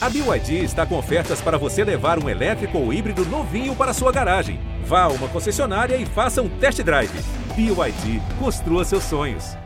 A BYD está com ofertas para você levar um elétrico ou híbrido novinho para sua garagem. Vá a uma concessionária e faça um test drive. BYD, construa seus sonhos.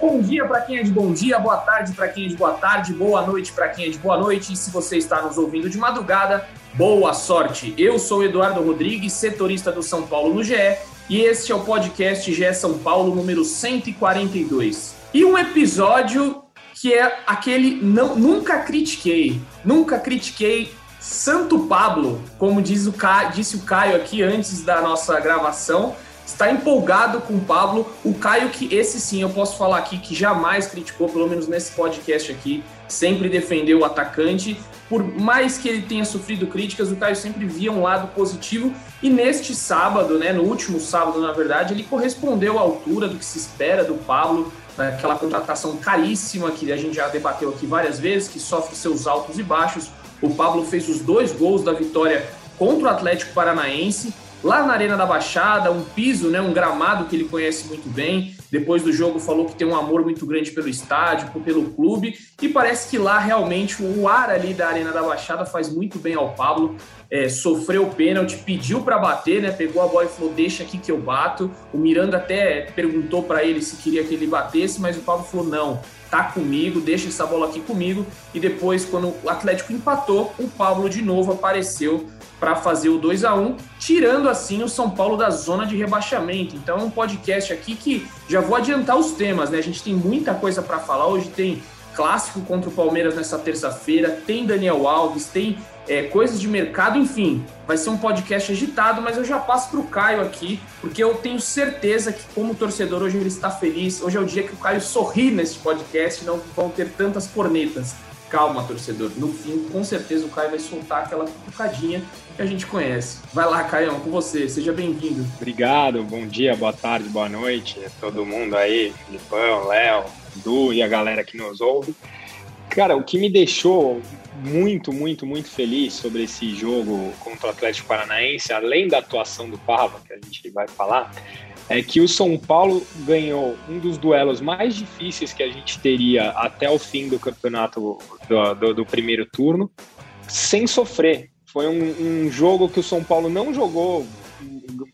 Bom dia para quem é de bom dia, boa tarde para quem é de boa tarde, boa noite para quem é de boa noite. E se você está nos ouvindo de madrugada, boa sorte. Eu sou Eduardo Rodrigues, setorista do São Paulo no GE, e este é o podcast GE São Paulo número 142. E um episódio que é aquele não nunca critiquei, nunca critiquei Santo Pablo, como diz o Caio, disse o Caio aqui antes da nossa gravação está empolgado com o Pablo. O Caio, que esse sim eu posso falar aqui, que jamais criticou, pelo menos nesse podcast aqui, sempre defendeu o atacante. Por mais que ele tenha sofrido críticas, o Caio sempre via um lado positivo. E neste sábado, né, no último sábado, na verdade, ele correspondeu à altura do que se espera do Pablo, aquela contratação caríssima que a gente já debateu aqui várias vezes, que sofre seus altos e baixos. O Pablo fez os dois gols da vitória contra o Atlético Paranaense lá na Arena da Baixada, um piso, né, um gramado que ele conhece muito bem. Depois do jogo falou que tem um amor muito grande pelo estádio, pelo clube, e parece que lá realmente o ar ali da Arena da Baixada faz muito bem ao Pablo. É, sofreu o pênalti, pediu para bater, né? Pegou a bola e falou: "Deixa aqui que eu bato". O Miranda até perguntou para ele se queria que ele batesse, mas o Pablo falou: "Não, tá comigo, deixa essa bola aqui comigo". E depois, quando o Atlético empatou, o Pablo de novo apareceu para fazer o 2 a 1 tirando assim o São Paulo da zona de rebaixamento. Então é um podcast aqui que já vou adiantar os temas, né? A gente tem muita coisa para falar. Hoje tem clássico contra o Palmeiras nessa terça-feira, tem Daniel Alves, tem é, coisas de mercado, enfim. Vai ser um podcast agitado, mas eu já passo para o Caio aqui, porque eu tenho certeza que, como torcedor, hoje ele está feliz. Hoje é o dia que o Caio sorri nesse podcast, não vão ter tantas cornetas. Calma, torcedor. No fim, com certeza o Caio vai soltar aquela cutucadinha que a gente conhece. Vai lá, Caio, com você. Seja bem-vindo. Obrigado. Bom dia, boa tarde, boa noite a todo mundo aí, Filipão, Léo, Du e a galera que nos ouve. Cara, o que me deixou muito, muito, muito feliz sobre esse jogo contra o Atlético Paranaense, além da atuação do Pava, que a gente vai falar, é que o São Paulo ganhou um dos duelos mais difíceis que a gente teria até o fim do campeonato do, do, do primeiro turno, sem sofrer. Foi um, um, jogo que o São Paulo não jogou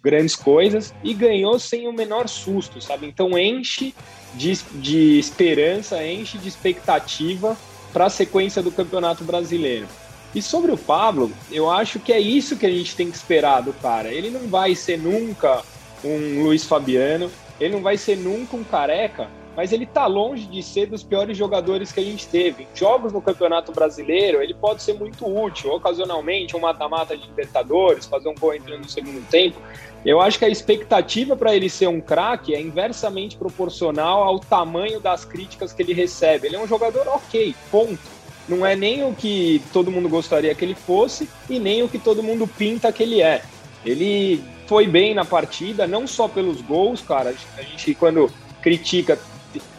grandes coisas e ganhou sem o menor susto, sabe? Então enche de, de esperança, enche de expectativa para a sequência do Campeonato Brasileiro. E sobre o Pablo, eu acho que é isso que a gente tem que esperar do cara. Ele não vai ser nunca um Luiz Fabiano, ele não vai ser nunca um careca, mas ele tá longe de ser dos piores jogadores que a gente teve. Em jogos no Campeonato Brasileiro, ele pode ser muito útil, ocasionalmente, um mata-mata de Libertadores, fazer um gol entrando no segundo tempo. Eu acho que a expectativa para ele ser um craque é inversamente proporcional ao tamanho das críticas que ele recebe. Ele é um jogador ok, ponto. Não é nem o que todo mundo gostaria que ele fosse e nem o que todo mundo pinta que ele é. Ele foi bem na partida, não só pelos gols, cara. A gente, quando critica,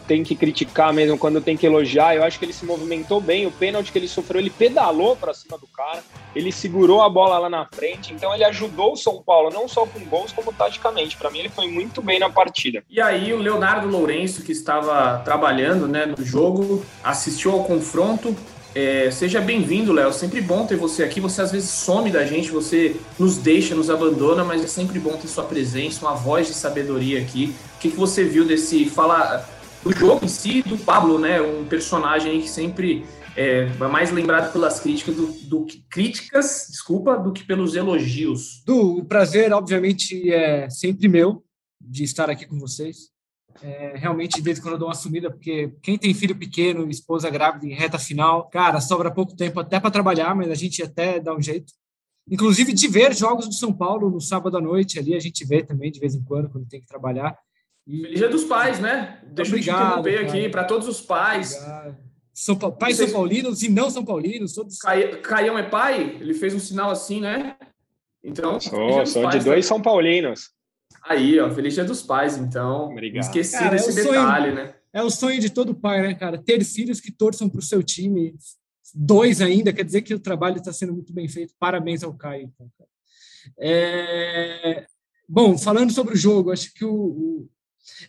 tem que criticar mesmo, quando tem que elogiar. Eu acho que ele se movimentou bem. O pênalti que ele sofreu, ele pedalou para cima do cara, ele segurou a bola lá na frente. Então, ele ajudou o São Paulo, não só com gols, como taticamente. Para mim, ele foi muito bem na partida. E aí, o Leonardo Lourenço, que estava trabalhando né, no jogo, assistiu ao confronto, é, seja bem-vindo, Léo. Sempre bom ter você aqui. Você às vezes some da gente, você nos deixa, nos abandona, mas é sempre bom ter sua presença, uma voz de sabedoria aqui. O que, que você viu desse fala do jogo em si, do Pablo, né? Um personagem que sempre é mais lembrado pelas críticas do, do que críticas, desculpa, do que pelos elogios. Du, o prazer, obviamente, é sempre meu de estar aqui com vocês. É, realmente, desde quando eu dou uma sumida, porque quem tem filho pequeno, esposa grávida em reta final, cara, sobra pouco tempo até para trabalhar, mas a gente até dá um jeito. Inclusive de ver jogos do São Paulo no sábado à noite, ali a gente vê também de vez em quando, quando tem que trabalhar. E... Feliz Dia dos Pais, né? Deixa Obrigado, eu te interromper aqui para todos os pais. São, pais Vocês... são paulinos e não são paulinos. Todos... Caião é pai? Ele fez um sinal assim, né? Então. Sou, sou de dois tá? São Paulinos. Aí, ó, Feliz Dia dos Pais, então. Obrigado. Esqueci cara, desse é detalhe, sonho, né? É o sonho de todo pai, né, cara? Ter filhos que torçam para o seu time. Dois ainda, quer dizer que o trabalho está sendo muito bem feito. Parabéns ao Caio, então, é... Bom, falando sobre o jogo, acho que o, o,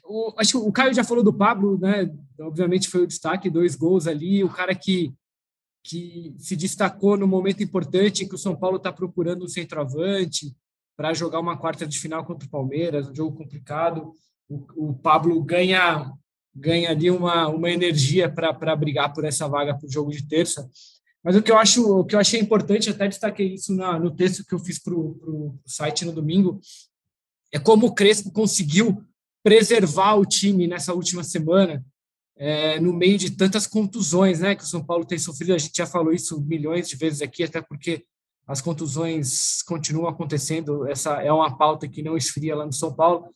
O, acho que o Caio já falou do Pablo, né? Obviamente foi o destaque, dois gols ali, o cara que, que se destacou no momento importante em que o São Paulo está procurando um centroavante para jogar uma quarta de final contra o Palmeiras, um jogo complicado. O, o Pablo ganha ganha ali uma, uma energia para brigar por essa vaga para o jogo de terça. Mas o que eu acho, o que eu achei importante, até destaquei isso na, no texto que eu fiz para o site no domingo, é como o Crespo conseguiu preservar o time nessa última semana, é, no meio de tantas contusões né, que o São Paulo tem sofrido. A gente já falou isso milhões de vezes aqui, até porque as contusões continuam acontecendo. Essa é uma pauta que não esfria lá no São Paulo.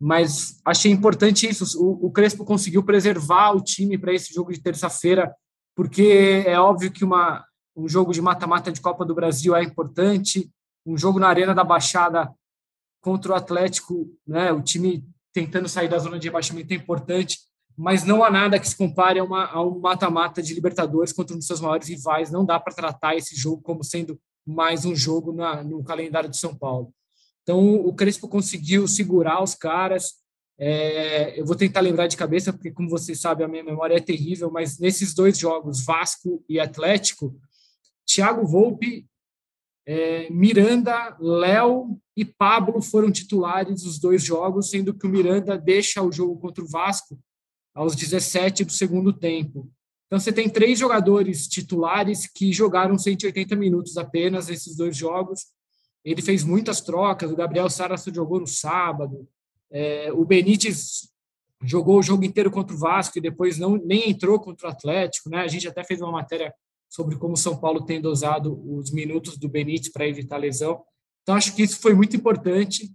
Mas achei importante isso. O, o Crespo conseguiu preservar o time para esse jogo de terça-feira, porque é óbvio que uma, um jogo de mata-mata de Copa do Brasil é importante. Um jogo na Arena da Baixada contra o Atlético, né, o time tentando sair da zona de rebaixamento é importante, mas não há nada que se compare a, uma, a um mata-mata de Libertadores contra um dos seus maiores rivais. Não dá para tratar esse jogo como sendo mais um jogo na, no calendário de São Paulo. Então, o Crespo conseguiu segurar os caras. É, eu vou tentar lembrar de cabeça, porque, como vocês sabem, a minha memória é terrível, mas nesses dois jogos, Vasco e Atlético, Thiago Volpe é, Miranda, Léo e Pablo foram titulares dos dois jogos, sendo que o Miranda deixa o jogo contra o Vasco aos 17 do segundo tempo. Então você tem três jogadores titulares que jogaram 180 minutos apenas nesses dois jogos. Ele fez muitas trocas. O Gabriel Sarasso jogou no sábado. É, o Benítez jogou o jogo inteiro contra o Vasco e depois não nem entrou contra o Atlético. Né? A gente até fez uma matéria sobre como o São Paulo tem dosado os minutos do Benítez para evitar lesão. Então, acho que isso foi muito importante.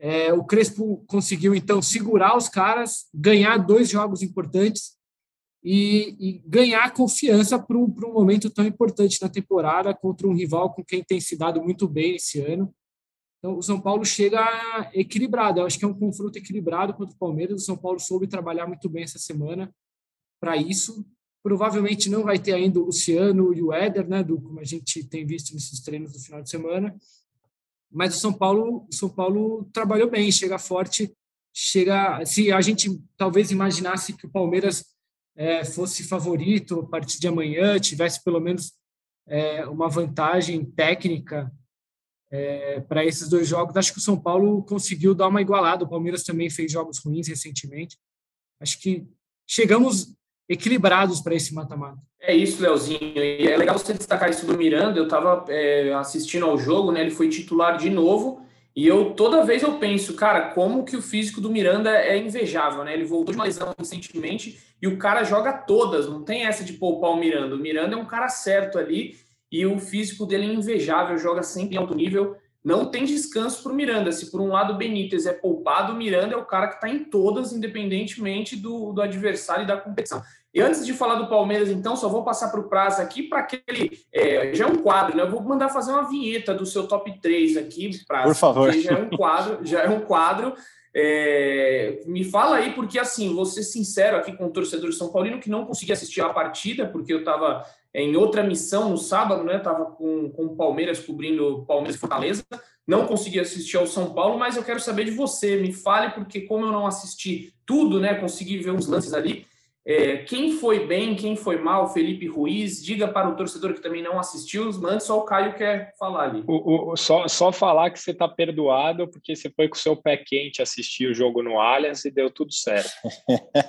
É, o Crespo conseguiu, então, segurar os caras, ganhar dois jogos importantes e, e ganhar confiança para um, um momento tão importante na temporada contra um rival com quem tem se dado muito bem esse ano. Então, o São Paulo chega equilibrado. Eu acho que é um confronto equilibrado contra o Palmeiras. O São Paulo soube trabalhar muito bem essa semana para isso. Provavelmente não vai ter ainda o Luciano e o Éder, né, do, como a gente tem visto nesses treinos do final de semana. Mas o São Paulo, o São Paulo trabalhou bem, chega forte, chega. Se a gente talvez imaginasse que o Palmeiras é, fosse favorito a partir de amanhã, tivesse pelo menos é, uma vantagem técnica é, para esses dois jogos, acho que o São Paulo conseguiu dar uma igualada. O Palmeiras também fez jogos ruins recentemente. Acho que chegamos equilibrados para esse mata-mata. É isso, Leozinho. E é legal você destacar isso do Miranda. Eu estava é, assistindo ao jogo, né? Ele foi titular de novo. E eu toda vez eu penso, cara, como que o físico do Miranda é invejável, né? Ele voltou de uma lesão recentemente e o cara joga todas, não tem essa de poupar o Miranda. O Miranda é um cara certo ali e o físico dele é invejável, joga sempre em alto nível. Não tem descanso para o Miranda. Se por um lado o Benítez é poupado, o Miranda é o cara que está em todas, independentemente do, do adversário e da competição. E antes de falar do Palmeiras, então, só vou passar para o prazo aqui para aquele. É, já é um quadro, né? Eu vou mandar fazer uma vinheta do seu top 3 aqui, Prazo. Por favor. Já é um quadro, já é um quadro. É, me fala aí, porque assim, vou ser sincero aqui com o torcedor de São Paulino que não consegui assistir a partida, porque eu estava em outra missão no sábado, né? Estava com, com o Palmeiras cobrindo Palmeiras Fortaleza. Não consegui assistir ao São Paulo, mas eu quero saber de você. Me fale, porque como eu não assisti tudo, né? Consegui ver uns lances ali. É, quem foi bem, quem foi mal, Felipe Ruiz, diga para o torcedor que também não assistiu, antes só o Caio quer falar ali. O, o, só, só falar que você está perdoado porque você foi com o seu pé quente assistir o jogo no Allianz e deu tudo certo.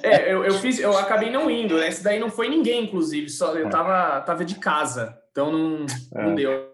É, eu, eu fiz, eu acabei não indo, né? Esse daí não foi ninguém, inclusive, só eu tava, tava de casa, então não, não é. deu.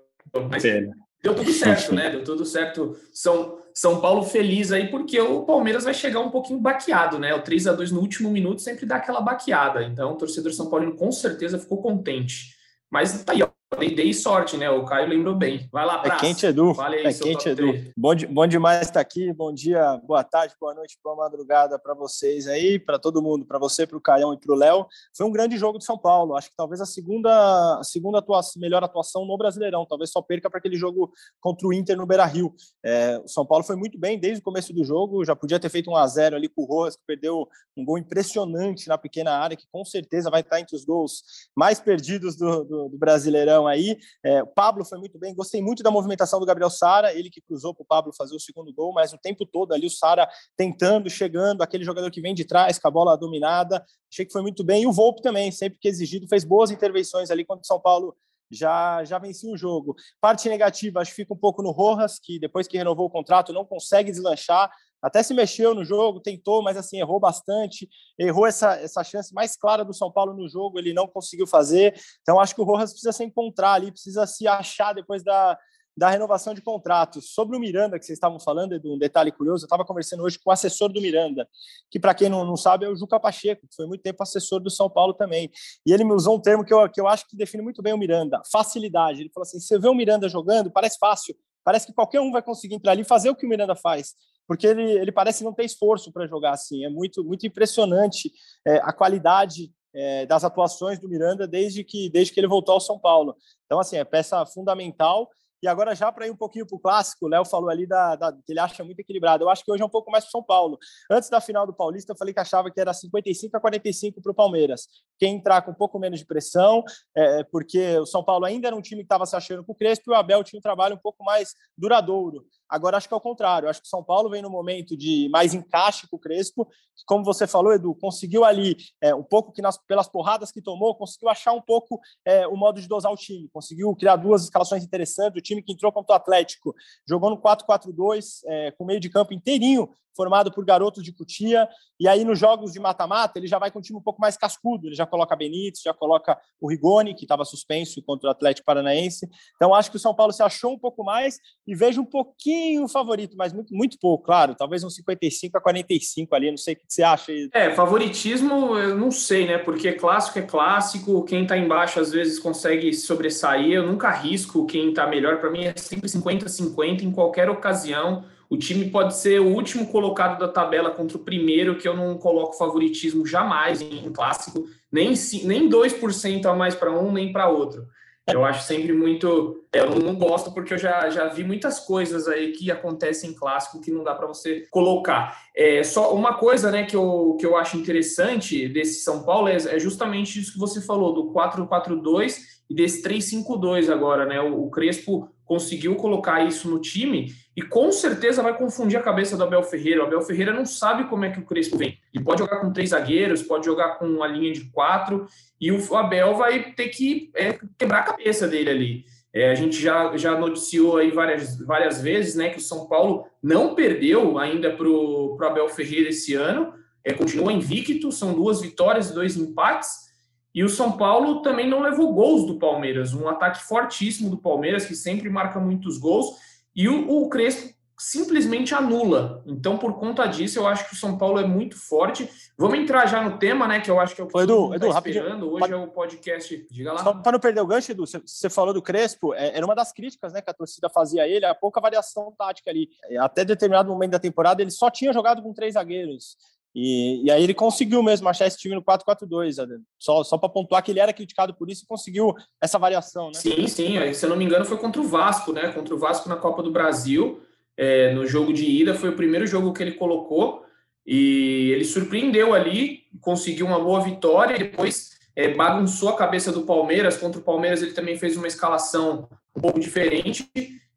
Mas deu tudo certo, né? Deu tudo certo. São são Paulo feliz aí, porque o Palmeiras vai chegar um pouquinho baqueado, né? O 3 a 2 no último minuto sempre dá aquela baqueada. Então, o torcedor São Paulino com certeza ficou contente. Mas tá aí, ó. Dei, dei sorte, né? O Caio lembrou bem. Vai lá, Praça. É quente, Edu. Aí, é quente, Edu. Bom, bom demais estar aqui. Bom dia, boa tarde, boa noite, boa madrugada para vocês aí, para todo mundo, para você, para o Caião e para o Léo. Foi um grande jogo de São Paulo. Acho que talvez a segunda, a segunda atuação, melhor atuação no Brasileirão. Talvez só perca para aquele jogo contra o Inter no Beira Rio. É, o São Paulo foi muito bem desde o começo do jogo. Já podia ter feito um a 0 ali com o Rojas, que perdeu um gol impressionante na pequena área, que com certeza vai estar entre os gols mais perdidos do, do, do Brasileirão discussão aí. É, o Pablo foi muito bem, gostei muito da movimentação do Gabriel Sara, ele que cruzou para o Pablo fazer o segundo gol, mas o tempo todo ali o Sara tentando, chegando, aquele jogador que vem de trás com a bola dominada, achei que foi muito bem. E o Volpe também, sempre que exigido, fez boas intervenções ali quando o São Paulo já, já vencia o jogo. Parte negativa, acho que fica um pouco no Rojas, que depois que renovou o contrato não consegue deslanchar, até se mexeu no jogo, tentou, mas assim, errou bastante, errou essa, essa chance mais clara do São Paulo no jogo, ele não conseguiu fazer. Então, acho que o Rojas precisa se encontrar ali, precisa se achar depois da, da renovação de contratos. Sobre o Miranda, que vocês estavam falando, Edu, um detalhe curioso, eu estava conversando hoje com o assessor do Miranda, que, para quem não, não sabe, é o Juca Pacheco, que foi muito tempo assessor do São Paulo também. E ele me usou um termo que eu, que eu acho que define muito bem o Miranda: facilidade. Ele falou assim: você vê o Miranda jogando, parece fácil, parece que qualquer um vai conseguir entrar ali e fazer o que o Miranda faz. Porque ele, ele parece não ter esforço para jogar assim. É muito, muito impressionante é, a qualidade é, das atuações do Miranda desde que, desde que ele voltou ao São Paulo. Então, assim, é peça fundamental e agora, já para ir um pouquinho para o clássico, o Léo falou ali da, da, que ele acha muito equilibrado. Eu acho que hoje é um pouco mais para São Paulo. Antes da final do Paulista, eu falei que achava que era 55 a 45 para o Palmeiras. Quem entrar com um pouco menos de pressão, é, porque o São Paulo ainda era um time que estava se achando com o Crespo e o Abel tinha um trabalho um pouco mais duradouro. Agora acho que é o contrário. Acho que São Paulo vem no momento de mais encaixe com o Crespo, que, como você falou, Edu, conseguiu ali é, um pouco que nas, pelas porradas que tomou, conseguiu achar um pouco é, o modo de dosar o time, conseguiu criar duas escalações interessantes. O time que entrou contra o Atlético jogou no 4-4-2, é, com meio de campo inteirinho formado por garotos de Cutia, e aí nos jogos de mata-mata ele já vai com um time um pouco mais cascudo, ele já coloca Benítez, já coloca o Rigoni, que estava suspenso contra o Atlético Paranaense. Então acho que o São Paulo se achou um pouco mais e vejo um pouquinho favorito, mas muito, muito pouco, claro, talvez uns 55 a 45 ali, não sei o que você acha. É, favoritismo eu não sei, né, porque clássico é clássico, quem está embaixo às vezes consegue sobressair, eu nunca arrisco quem está melhor, para mim é sempre 50-50 em qualquer ocasião, o time pode ser o último colocado da tabela contra o primeiro, que eu não coloco favoritismo jamais em, clássico, nem, nem 2% a mais para um, nem para outro. Eu acho sempre muito. Eu não gosto porque eu já, já vi muitas coisas aí que acontecem em clássico que não dá para você colocar. É, só uma coisa né, que, eu, que eu acho interessante desse São Paulo é, é justamente isso que você falou, do 4-4-2 e desse 3-5-2 agora, né? O, o Crespo conseguiu colocar isso no time e com certeza vai confundir a cabeça do Abel Ferreira. O Abel Ferreira não sabe como é que o Crespo vem. Ele pode jogar com três zagueiros, pode jogar com uma linha de quatro, e o Abel vai ter que é, quebrar a cabeça dele ali. É, a gente já, já noticiou aí várias, várias vezes né, que o São Paulo não perdeu ainda para o Abel Ferreira esse ano, é, continua invicto, são duas vitórias e dois empates. E o São Paulo também não levou gols do Palmeiras, um ataque fortíssimo do Palmeiras, que sempre marca muitos gols, e o, o Crespo simplesmente anula. Então, por conta disso, eu acho que o São Paulo é muito forte. Vamos entrar já no tema, né? Que eu acho que é o que Ô, Edu, Edu, tá esperando. Hoje é o podcast. Diga lá. Só para não perder o gancho, Edu, você falou do Crespo, é, era uma das críticas né, que a torcida fazia a ele, a pouca variação tática ali. Até determinado momento da temporada, ele só tinha jogado com três zagueiros. E, e, aí ele conseguiu mesmo achar esse time no 4-4-2. Né? Só, só para pontuar que ele era criticado por isso e conseguiu essa variação, né? Sim, sim. Se eu não me engano, foi contra o Vasco, né? Contra o Vasco na Copa do Brasil. É, no jogo de ida, foi o primeiro jogo que ele colocou. E ele surpreendeu ali, conseguiu uma boa vitória, e depois é, bagunçou a cabeça do Palmeiras. Contra o Palmeiras, ele também fez uma escalação um pouco diferente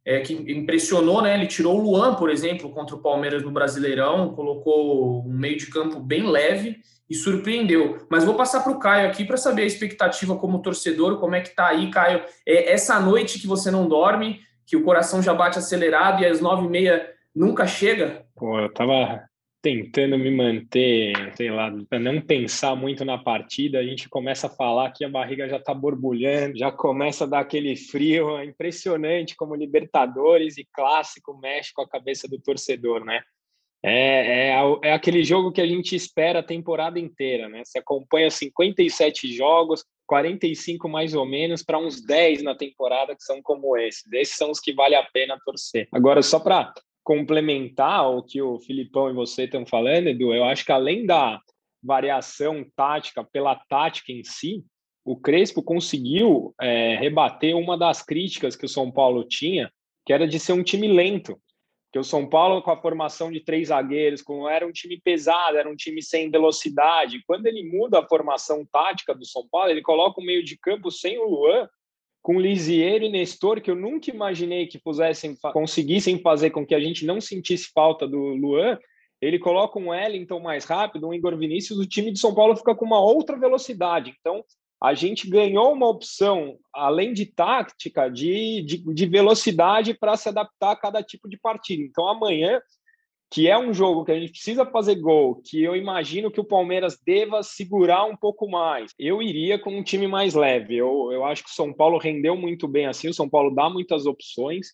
é, que impressionou, né? Ele tirou o Luan, por exemplo, contra o Palmeiras no Brasileirão, colocou um meio de campo bem leve e surpreendeu. Mas vou passar para o Caio aqui para saber a expectativa como torcedor, como é que tá aí, Caio. É, essa noite que você não dorme, que o coração já bate acelerado e às nove e meia nunca chega? Pô, eu tava tentando me manter, sei lá, para não pensar muito na partida, a gente começa a falar que a barriga já está borbulhando, já começa a dar aquele frio, é impressionante como Libertadores e Clássico mexe com a cabeça do torcedor, né? É, é, é aquele jogo que a gente espera a temporada inteira, né? Você acompanha 57 jogos, 45 mais ou menos, para uns 10 na temporada que são como esses. Esses são os que vale a pena torcer. Agora, só para complementar o que o Filipão e você estão falando, Edu, eu acho que além da variação tática pela tática em si, o Crespo conseguiu é, rebater uma das críticas que o São Paulo tinha, que era de ser um time lento. Que o São Paulo, com a formação de três zagueiros, como era um time pesado, era um time sem velocidade. Quando ele muda a formação tática do São Paulo, ele coloca o meio de campo sem o Luan, com Lisieiro e Nestor, que eu nunca imaginei que pusessem, conseguissem fazer com que a gente não sentisse falta do Luan, ele coloca um Wellington mais rápido, um Igor Vinícius, o time de São Paulo fica com uma outra velocidade. Então, a gente ganhou uma opção, além de tática, de, de, de velocidade para se adaptar a cada tipo de partida. Então, amanhã, que é um jogo que a gente precisa fazer gol, que eu imagino que o Palmeiras deva segurar um pouco mais, eu iria com um time mais leve. Eu, eu acho que o São Paulo rendeu muito bem assim, o São Paulo dá muitas opções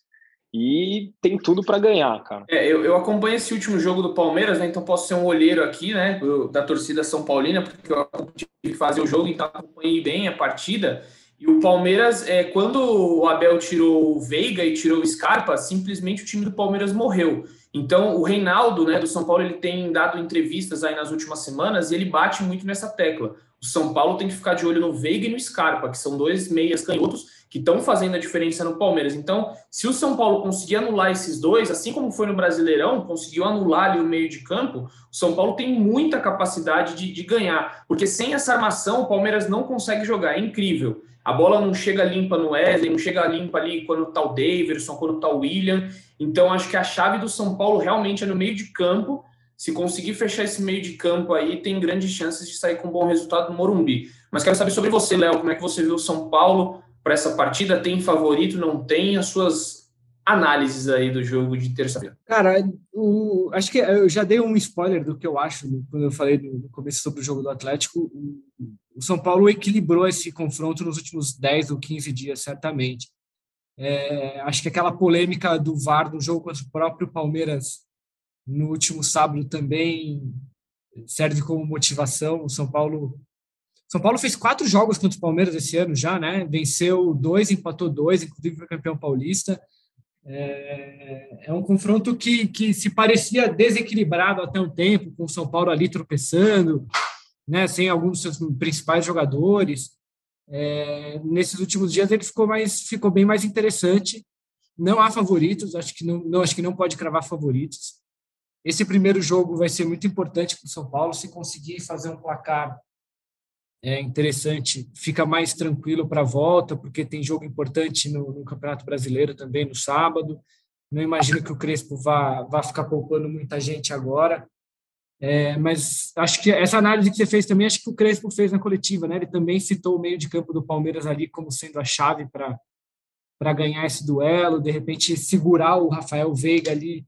e tem tudo para ganhar, cara. É, eu, eu acompanho esse último jogo do Palmeiras, né? Então posso ser um olheiro aqui, né? Da torcida São Paulina, porque eu tive que fazer o jogo, então acompanhei bem a partida. E o Palmeiras, é, quando o Abel tirou o Veiga e tirou o Scarpa, simplesmente o time do Palmeiras morreu. Então, o Reinaldo, né, do São Paulo, ele tem dado entrevistas aí nas últimas semanas e ele bate muito nessa tecla. O São Paulo tem que ficar de olho no Veiga e no Scarpa, que são dois meias canhotos que estão fazendo a diferença no Palmeiras. Então, se o São Paulo conseguir anular esses dois, assim como foi no Brasileirão, conseguiu anular ali o meio de campo, o São Paulo tem muita capacidade de, de ganhar, porque sem essa armação o Palmeiras não consegue jogar, é incrível. A bola não chega limpa no Wesley, não chega limpa ali quando tá o Davidson, quando tá o William. Então, acho que a chave do São Paulo realmente é no meio de campo. Se conseguir fechar esse meio de campo aí, tem grandes chances de sair com um bom resultado no Morumbi. Mas quero saber sobre você, Léo, como é que você viu o São Paulo para essa partida? Tem favorito, não tem? As suas análises aí do jogo de terça-feira. Cara, o, acho que eu já dei um spoiler do que eu acho quando eu falei no começo sobre o jogo do Atlético. O, o São Paulo equilibrou esse confronto nos últimos 10 ou 15 dias, certamente. É, acho que aquela polêmica do VAR do jogo contra o próprio Palmeiras no último sábado também serve como motivação. O São Paulo são Paulo fez quatro jogos contra o Palmeiras esse ano já, né? Venceu dois, empatou dois, inclusive foi campeão paulista. É, é um confronto que, que se parecia desequilibrado até um tempo, com o São Paulo ali tropeçando, né? Sem alguns dos seus principais jogadores. É, nesses últimos dias ele ficou mais, ficou bem mais interessante. Não há favoritos, acho que não, não acho que não pode cravar favoritos. Esse primeiro jogo vai ser muito importante para o São Paulo se conseguir fazer um placar é interessante, fica mais tranquilo para a volta, porque tem jogo importante no, no, Campeonato Brasileiro também no sábado. Não imagino que o Crespo vá, vá ficar poupando muita gente agora. É, mas acho que essa análise que você fez também, acho que o Crespo fez na coletiva, né? Ele também citou o meio de campo do Palmeiras ali como sendo a chave para ganhar esse duelo, de repente segurar o Rafael Veiga ali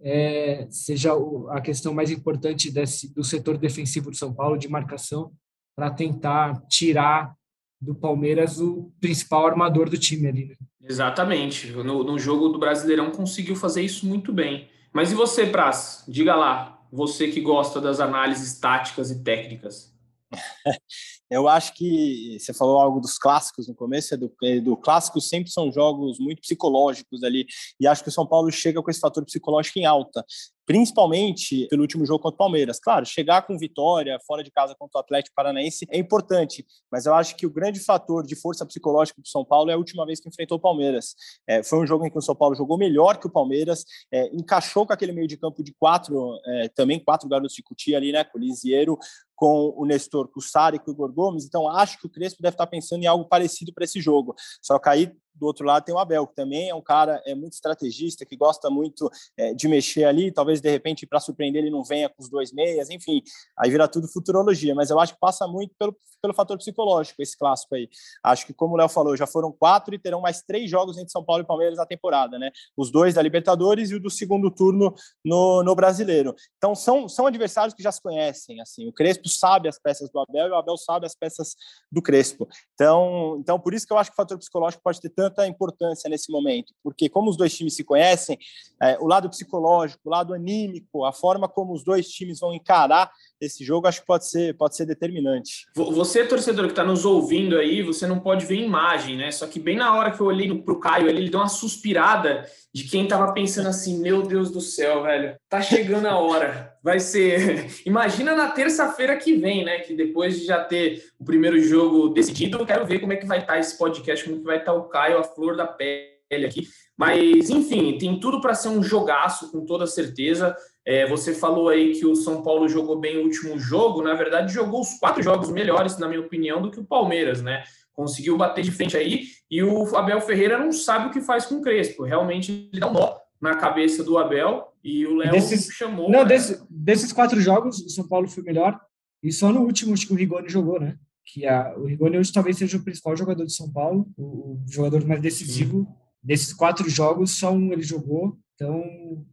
é, seja a questão mais importante desse, do setor defensivo do São Paulo de marcação para tentar tirar do Palmeiras o principal armador do time ali. Né? Exatamente. No, no jogo do Brasileirão conseguiu fazer isso muito bem. Mas e você, Praz? Diga lá, você que gosta das análises táticas e técnicas. Eu acho que você falou algo dos clássicos no começo, é do, é do clássico sempre são jogos muito psicológicos ali, e acho que o São Paulo chega com esse fator psicológico em alta principalmente pelo último jogo contra o Palmeiras. Claro, chegar com vitória fora de casa contra o Atlético Paranaense é importante, mas eu acho que o grande fator de força psicológica do São Paulo é a última vez que enfrentou o Palmeiras. É, foi um jogo em que o São Paulo jogou melhor que o Palmeiras, é, encaixou com aquele meio de campo de quatro, é, também quatro garotos de cutia ali, né, com o Lisieiro, com o Nestor, Sara e com o Igor Gomes, então acho que o Crespo deve estar pensando em algo parecido para esse jogo. Só que aí do outro lado tem o Abel, que também é um cara é muito estrategista, que gosta muito é, de mexer ali, talvez de repente para surpreender ele não venha com os dois meias, enfim, aí vira tudo futurologia, mas eu acho que passa muito pelo, pelo fator psicológico esse clássico aí. Acho que, como o Léo falou, já foram quatro e terão mais três jogos entre São Paulo e Palmeiras na temporada, né? Os dois da Libertadores e o do segundo turno no, no Brasileiro. Então, são, são adversários que já se conhecem, assim, o Crespo sabe as peças do Abel e o Abel sabe as peças do Crespo. Então, então por isso que eu acho que o fator psicológico pode ter tanto tanta importância nesse momento, porque como os dois times se conhecem, é, o lado psicológico, o lado anímico, a forma como os dois times vão encarar esse jogo, acho que pode ser, pode ser determinante. Você, torcedor que está nos ouvindo aí, você não pode ver imagem, né? Só que bem na hora que eu olhei para o Caio, ele deu uma suspirada de quem estava pensando assim: meu Deus do céu, velho, tá chegando a hora. Vai ser. Imagina na terça-feira que vem, né? Que depois de já ter o primeiro jogo decidido, eu quero ver como é que vai estar tá esse podcast, como é que vai estar tá o Caio, a flor da pele aqui. Mas, enfim, tem tudo para ser um jogaço, com toda certeza. É, você falou aí que o São Paulo jogou bem o último jogo. Na verdade, jogou os quatro jogos melhores, na minha opinião, do que o Palmeiras, né? Conseguiu bater de frente aí. E o Abel Ferreira não sabe o que faz com o Crespo. Realmente, ele dá um nó na cabeça do Abel. E o Léo chamou. Não, né? desse, desses quatro jogos, o São Paulo foi melhor. E só no último, acho que o Rigoni jogou, né? Que a, o Rigoni hoje talvez seja o principal jogador de São Paulo, o, o jogador mais decisivo. Sim. Desses quatro jogos, só um ele jogou. Então,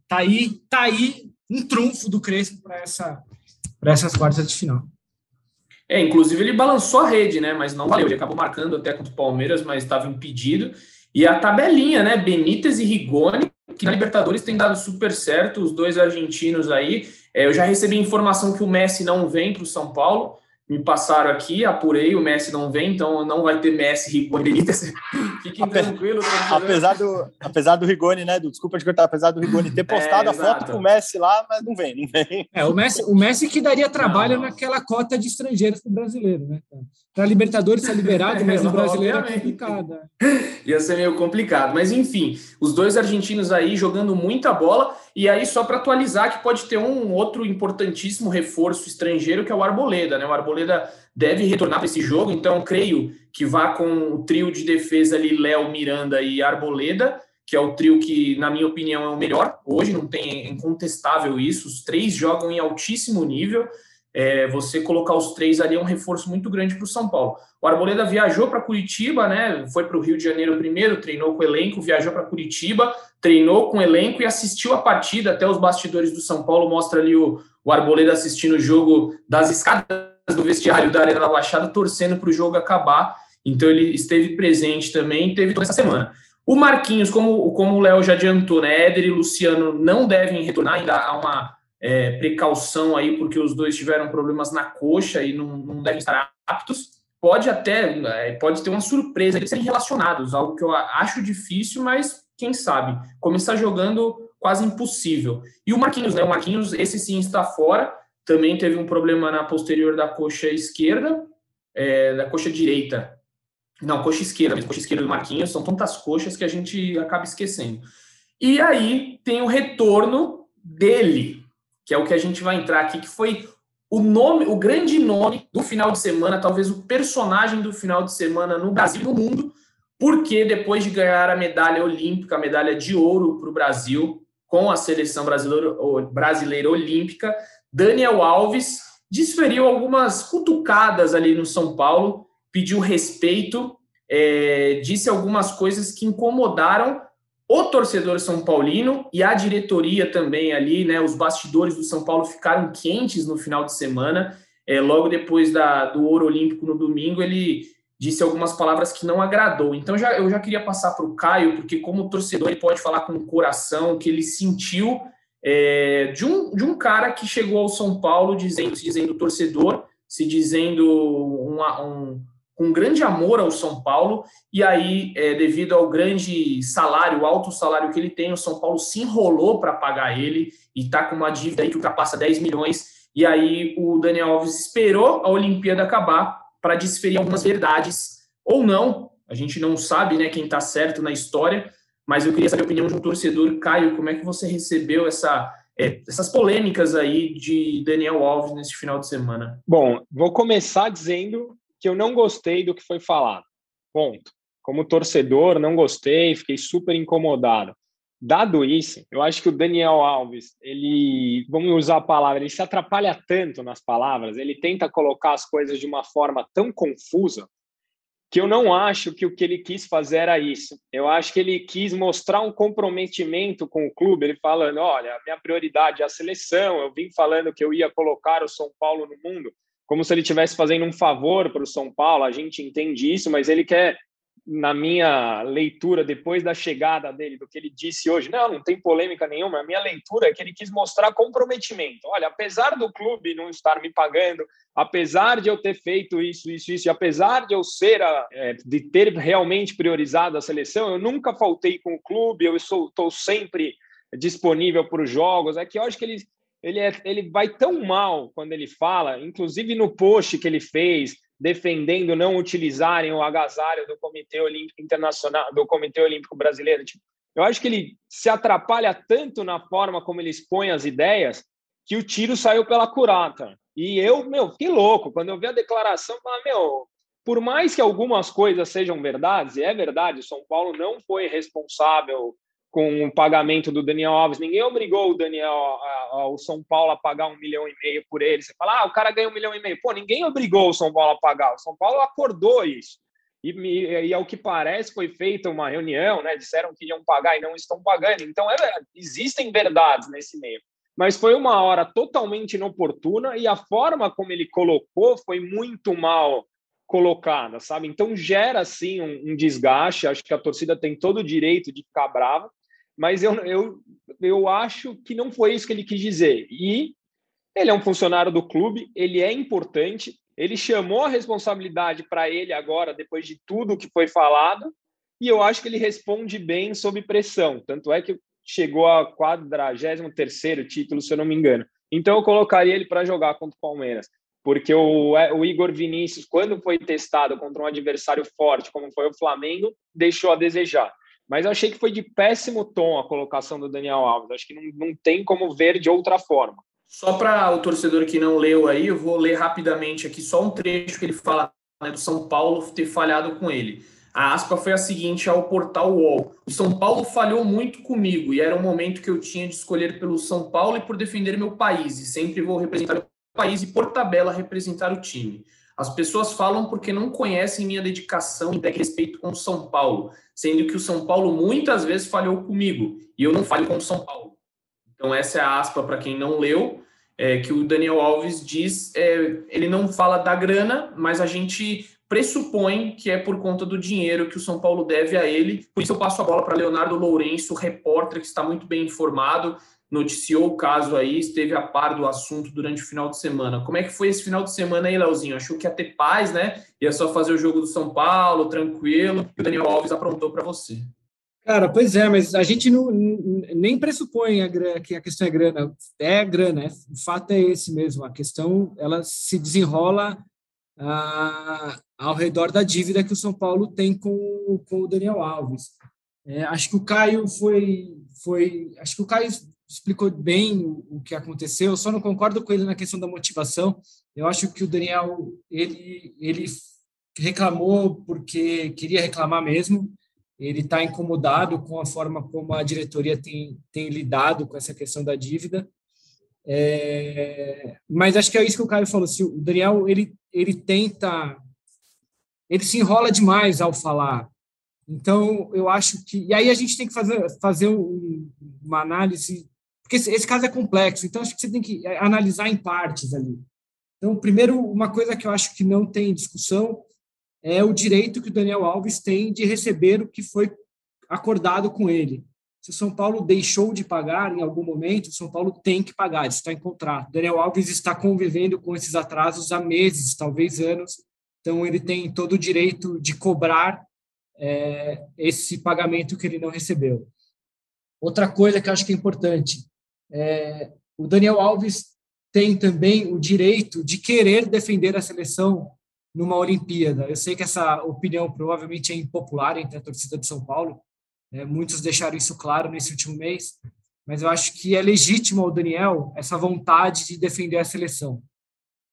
tá aí, tá aí um trunfo do Crespo para essa, essas quartas de final. É, inclusive ele balançou a rede, né? Mas não valeu. Ele acabou marcando até contra o Palmeiras, mas estava impedido. E a tabelinha, né? Benítez e Rigoni, que na Libertadores tem dado super certo, os dois argentinos aí. É, eu já recebi informação que o Messi não vem para o São Paulo me passaram aqui, apurei, o Messi não vem, então não vai ter Messi, Rigoni, Benítez. Fiquem Ape, tranquilos. Apesar do, apesar do Rigoni, né, do, desculpa de cortar, apesar do Rigoni ter é, postado é, a foto com o Messi lá, mas não vem, não vem. É, o Messi, o Messi que daria trabalho não, naquela cota de estrangeiros para o brasileiro, né? Para a Libertadores ser liberado, mas no brasileiro é complicado. Ia ser meio complicado, mas enfim, os dois argentinos aí jogando muita bola, e aí só para atualizar que pode ter um outro importantíssimo reforço estrangeiro, que é o Arboleda, né, o Arboleda deve retornar para esse jogo, então creio que vá com o trio de defesa ali, Léo, Miranda e Arboleda, que é o trio que, na minha opinião, é o melhor. Hoje não tem incontestável isso. Os três jogam em altíssimo nível. É, você colocar os três ali é um reforço muito grande para o São Paulo. O Arboleda viajou para Curitiba, né? Foi para o Rio de Janeiro primeiro, treinou com o elenco, viajou para Curitiba, treinou com o elenco e assistiu a partida. Até os bastidores do São Paulo mostra ali o, o Arboleda assistindo o jogo das escadas do vestiário da Arena da Baixada torcendo para o jogo acabar. Então ele esteve presente também, teve toda essa semana. O Marquinhos, como, como o Léo já adiantou, né? Éder e Luciano não devem retornar, ainda há uma é, precaução aí, porque os dois tiveram problemas na coxa e não, não devem estar aptos. Pode até, é, pode ter uma surpresa de serem relacionados, algo que eu acho difícil, mas quem sabe. Começar jogando quase impossível. E o Marquinhos, né? O Marquinhos, esse sim está fora também teve um problema na posterior da coxa esquerda, é, da coxa direita. Não, coxa esquerda, coxa esquerda do Marquinhos, são tantas coxas que a gente acaba esquecendo. E aí tem o retorno dele, que é o que a gente vai entrar aqui, que foi o nome, o grande nome do final de semana, talvez o personagem do final de semana no Brasil e no mundo, porque depois de ganhar a medalha olímpica, a medalha de ouro para o Brasil, com a seleção brasileira, brasileira olímpica, Daniel Alves desferiu algumas cutucadas ali no São Paulo, pediu respeito, é, disse algumas coisas que incomodaram o torcedor São Paulino e a diretoria também ali, né? Os bastidores do São Paulo ficaram quentes no final de semana. É, logo depois da, do ouro olímpico no domingo, ele disse algumas palavras que não agradou. Então já, eu já queria passar para o Caio, porque como torcedor ele pode falar com o coração que ele sentiu é, de, um, de um cara que chegou ao São Paulo dizendo, se dizendo torcedor, se dizendo um, um, um grande amor ao São Paulo, e aí, é, devido ao grande salário, alto salário que ele tem, o São Paulo se enrolou para pagar ele e está com uma dívida aí que ultrapassa 10 milhões. E aí o Daniel Alves esperou a Olimpíada acabar para desferir algumas verdades, ou não, a gente não sabe né, quem está certo na história, mas eu queria saber a opinião de um torcedor. Caio, como é que você recebeu essa, é, essas polêmicas aí de Daniel Alves nesse final de semana? Bom, vou começar dizendo que eu não gostei do que foi falado. Ponto. Como torcedor, não gostei, fiquei super incomodado. Dado isso, eu acho que o Daniel Alves, ele, vamos usar a palavra, ele se atrapalha tanto nas palavras, ele tenta colocar as coisas de uma forma tão confusa que eu não acho que o que ele quis fazer era isso. Eu acho que ele quis mostrar um comprometimento com o clube, ele falando, olha, a minha prioridade é a seleção, eu vim falando que eu ia colocar o São Paulo no mundo, como se ele estivesse fazendo um favor para o São Paulo, a gente entende isso, mas ele quer na minha leitura, depois da chegada dele, do que ele disse hoje, não, não tem polêmica nenhuma. A minha leitura é que ele quis mostrar comprometimento. Olha, apesar do clube não estar me pagando, apesar de eu ter feito isso, isso, isso, e apesar de eu ser, a, é, de ter realmente priorizado a seleção, eu nunca faltei com o clube, eu estou sempre disponível para os jogos. É que eu acho que ele, ele, é, ele vai tão mal quando ele fala, inclusive no post que ele fez, defendendo não utilizarem o agasalho do Comitê Olímpico Internacional, do Comitê Olímpico Brasileiro. Tipo, eu acho que ele se atrapalha tanto na forma como ele expõe as ideias que o tiro saiu pela curata. E eu, meu, que louco. Quando eu vi a declaração, falei, meu, por mais que algumas coisas sejam verdades, e é verdade, o São Paulo não foi responsável com o pagamento do Daniel Alves. Ninguém obrigou o Daniel, a, a, o São Paulo a pagar um milhão e meio por ele. Você fala, ah, o cara ganha um milhão e meio. Pô, ninguém obrigou o São Paulo a pagar. O São Paulo acordou isso. E, e, e ao que parece, foi feita uma reunião, né? Disseram que iam pagar e não estão pagando. Então, é, existem verdades nesse meio. Mas foi uma hora totalmente inoportuna e a forma como ele colocou foi muito mal colocada, sabe? Então gera sim um, um desgaste. Acho que a torcida tem todo o direito de ficar brava mas eu, eu, eu acho que não foi isso que ele quis dizer. E ele é um funcionário do clube, ele é importante, ele chamou a responsabilidade para ele agora, depois de tudo que foi falado, e eu acho que ele responde bem sob pressão. Tanto é que chegou a 43 título, se eu não me engano. Então eu colocaria ele para jogar contra o Palmeiras. Porque o, é, o Igor Vinícius, quando foi testado contra um adversário forte, como foi o Flamengo, deixou a desejar. Mas eu achei que foi de péssimo tom a colocação do Daniel Alves. Acho que não, não tem como ver de outra forma. Só para o torcedor que não leu aí, eu vou ler rapidamente aqui só um trecho que ele fala né, do São Paulo ter falhado com ele. A aspa foi a seguinte ao portal UOL. O São Paulo falhou muito comigo e era um momento que eu tinha de escolher pelo São Paulo e por defender meu país. E sempre vou representar o país e, por tabela, representar o time. As pessoas falam porque não conhecem minha dedicação e respeito com o São Paulo, sendo que o São Paulo muitas vezes falhou comigo e eu não falho com o São Paulo. Então, essa é a aspa para quem não leu, é, que o Daniel Alves diz: é, ele não fala da grana, mas a gente pressupõe que é por conta do dinheiro que o São Paulo deve a ele. Por isso, eu passo a bola para Leonardo Lourenço, repórter que está muito bem informado noticiou o caso aí, esteve a par do assunto durante o final de semana. Como é que foi esse final de semana aí, Leozinho? Achou que ia ter paz, né? Ia só fazer o jogo do São Paulo, tranquilo, o Daniel Alves aprontou para você. Cara, pois é, mas a gente não, nem pressupõe a, que a questão é grana. É grana, é, o fato é esse mesmo. A questão ela se desenrola ah, ao redor da dívida que o São Paulo tem com, com o Daniel Alves. É, acho que o Caio foi, foi. Acho que o Caio explicou bem o, o, que aconteceu. Eu só não concordo com ele na questão da motivação. Eu acho que o Daniel ele ele reclamou porque queria reclamar mesmo. Ele está incomodado com a forma como a diretoria tem, tem lidado com essa questão da dívida. É, mas acho que é isso que o Caio falou. Assim, o Daniel ele ele tenta ele se enrola demais ao falar. Então, eu acho que. E aí a gente tem que fazer, fazer um, uma análise porque esse, esse, caso é complexo, então acho que você tem que é, analisar em partes ali. Então, primeiro, uma coisa que eu acho que não tem discussão é o direito que o Daniel Alves tem de receber o que foi acordado com ele. Se o São Paulo deixou de pagar em algum momento, o São Paulo tem que pagar, está em contrato. O Daniel Alves está convivendo com esses atrasos há meses, talvez anos, então ele tem todo o direito de cobrar é, esse pagamento que ele não recebeu. Outra coisa que eu acho que é importante, é, o Daniel Alves tem também o direito de querer defender a seleção numa Olimpíada. Eu sei que essa opinião provavelmente é impopular entre a torcida de São Paulo, é, muitos deixaram isso claro nesse último mês, mas eu acho que é legítimo ao Daniel essa vontade de defender a seleção.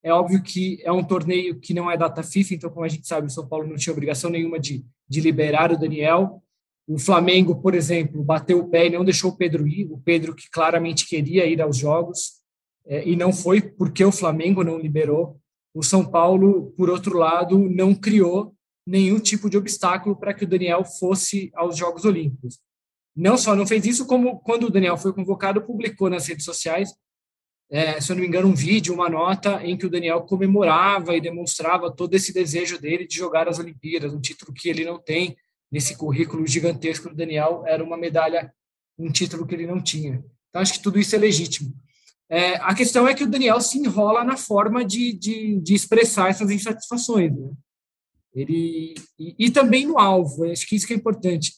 É óbvio que é um torneio que não é data FIFA, então, como a gente sabe, o São Paulo não tinha obrigação nenhuma de, de liberar o Daniel, o Flamengo, por exemplo, bateu o pé e não deixou o Pedro ir, o Pedro que claramente queria ir aos jogos, é, e não foi porque o Flamengo não liberou. O São Paulo, por outro lado, não criou nenhum tipo de obstáculo para que o Daniel fosse aos Jogos Olímpicos. Não só não fez isso, como quando o Daniel foi convocado, publicou nas redes sociais, é, se eu não me engano, um vídeo, uma nota em que o Daniel comemorava e demonstrava todo esse desejo dele de jogar as Olimpíadas, um título que ele não tem, nesse currículo gigantesco do Daniel, era uma medalha, um título que ele não tinha. Então, acho que tudo isso é legítimo. É, a questão é que o Daniel se enrola na forma de, de, de expressar essas insatisfações. Né? Ele, e, e, também no alvo, acho que isso que é importante.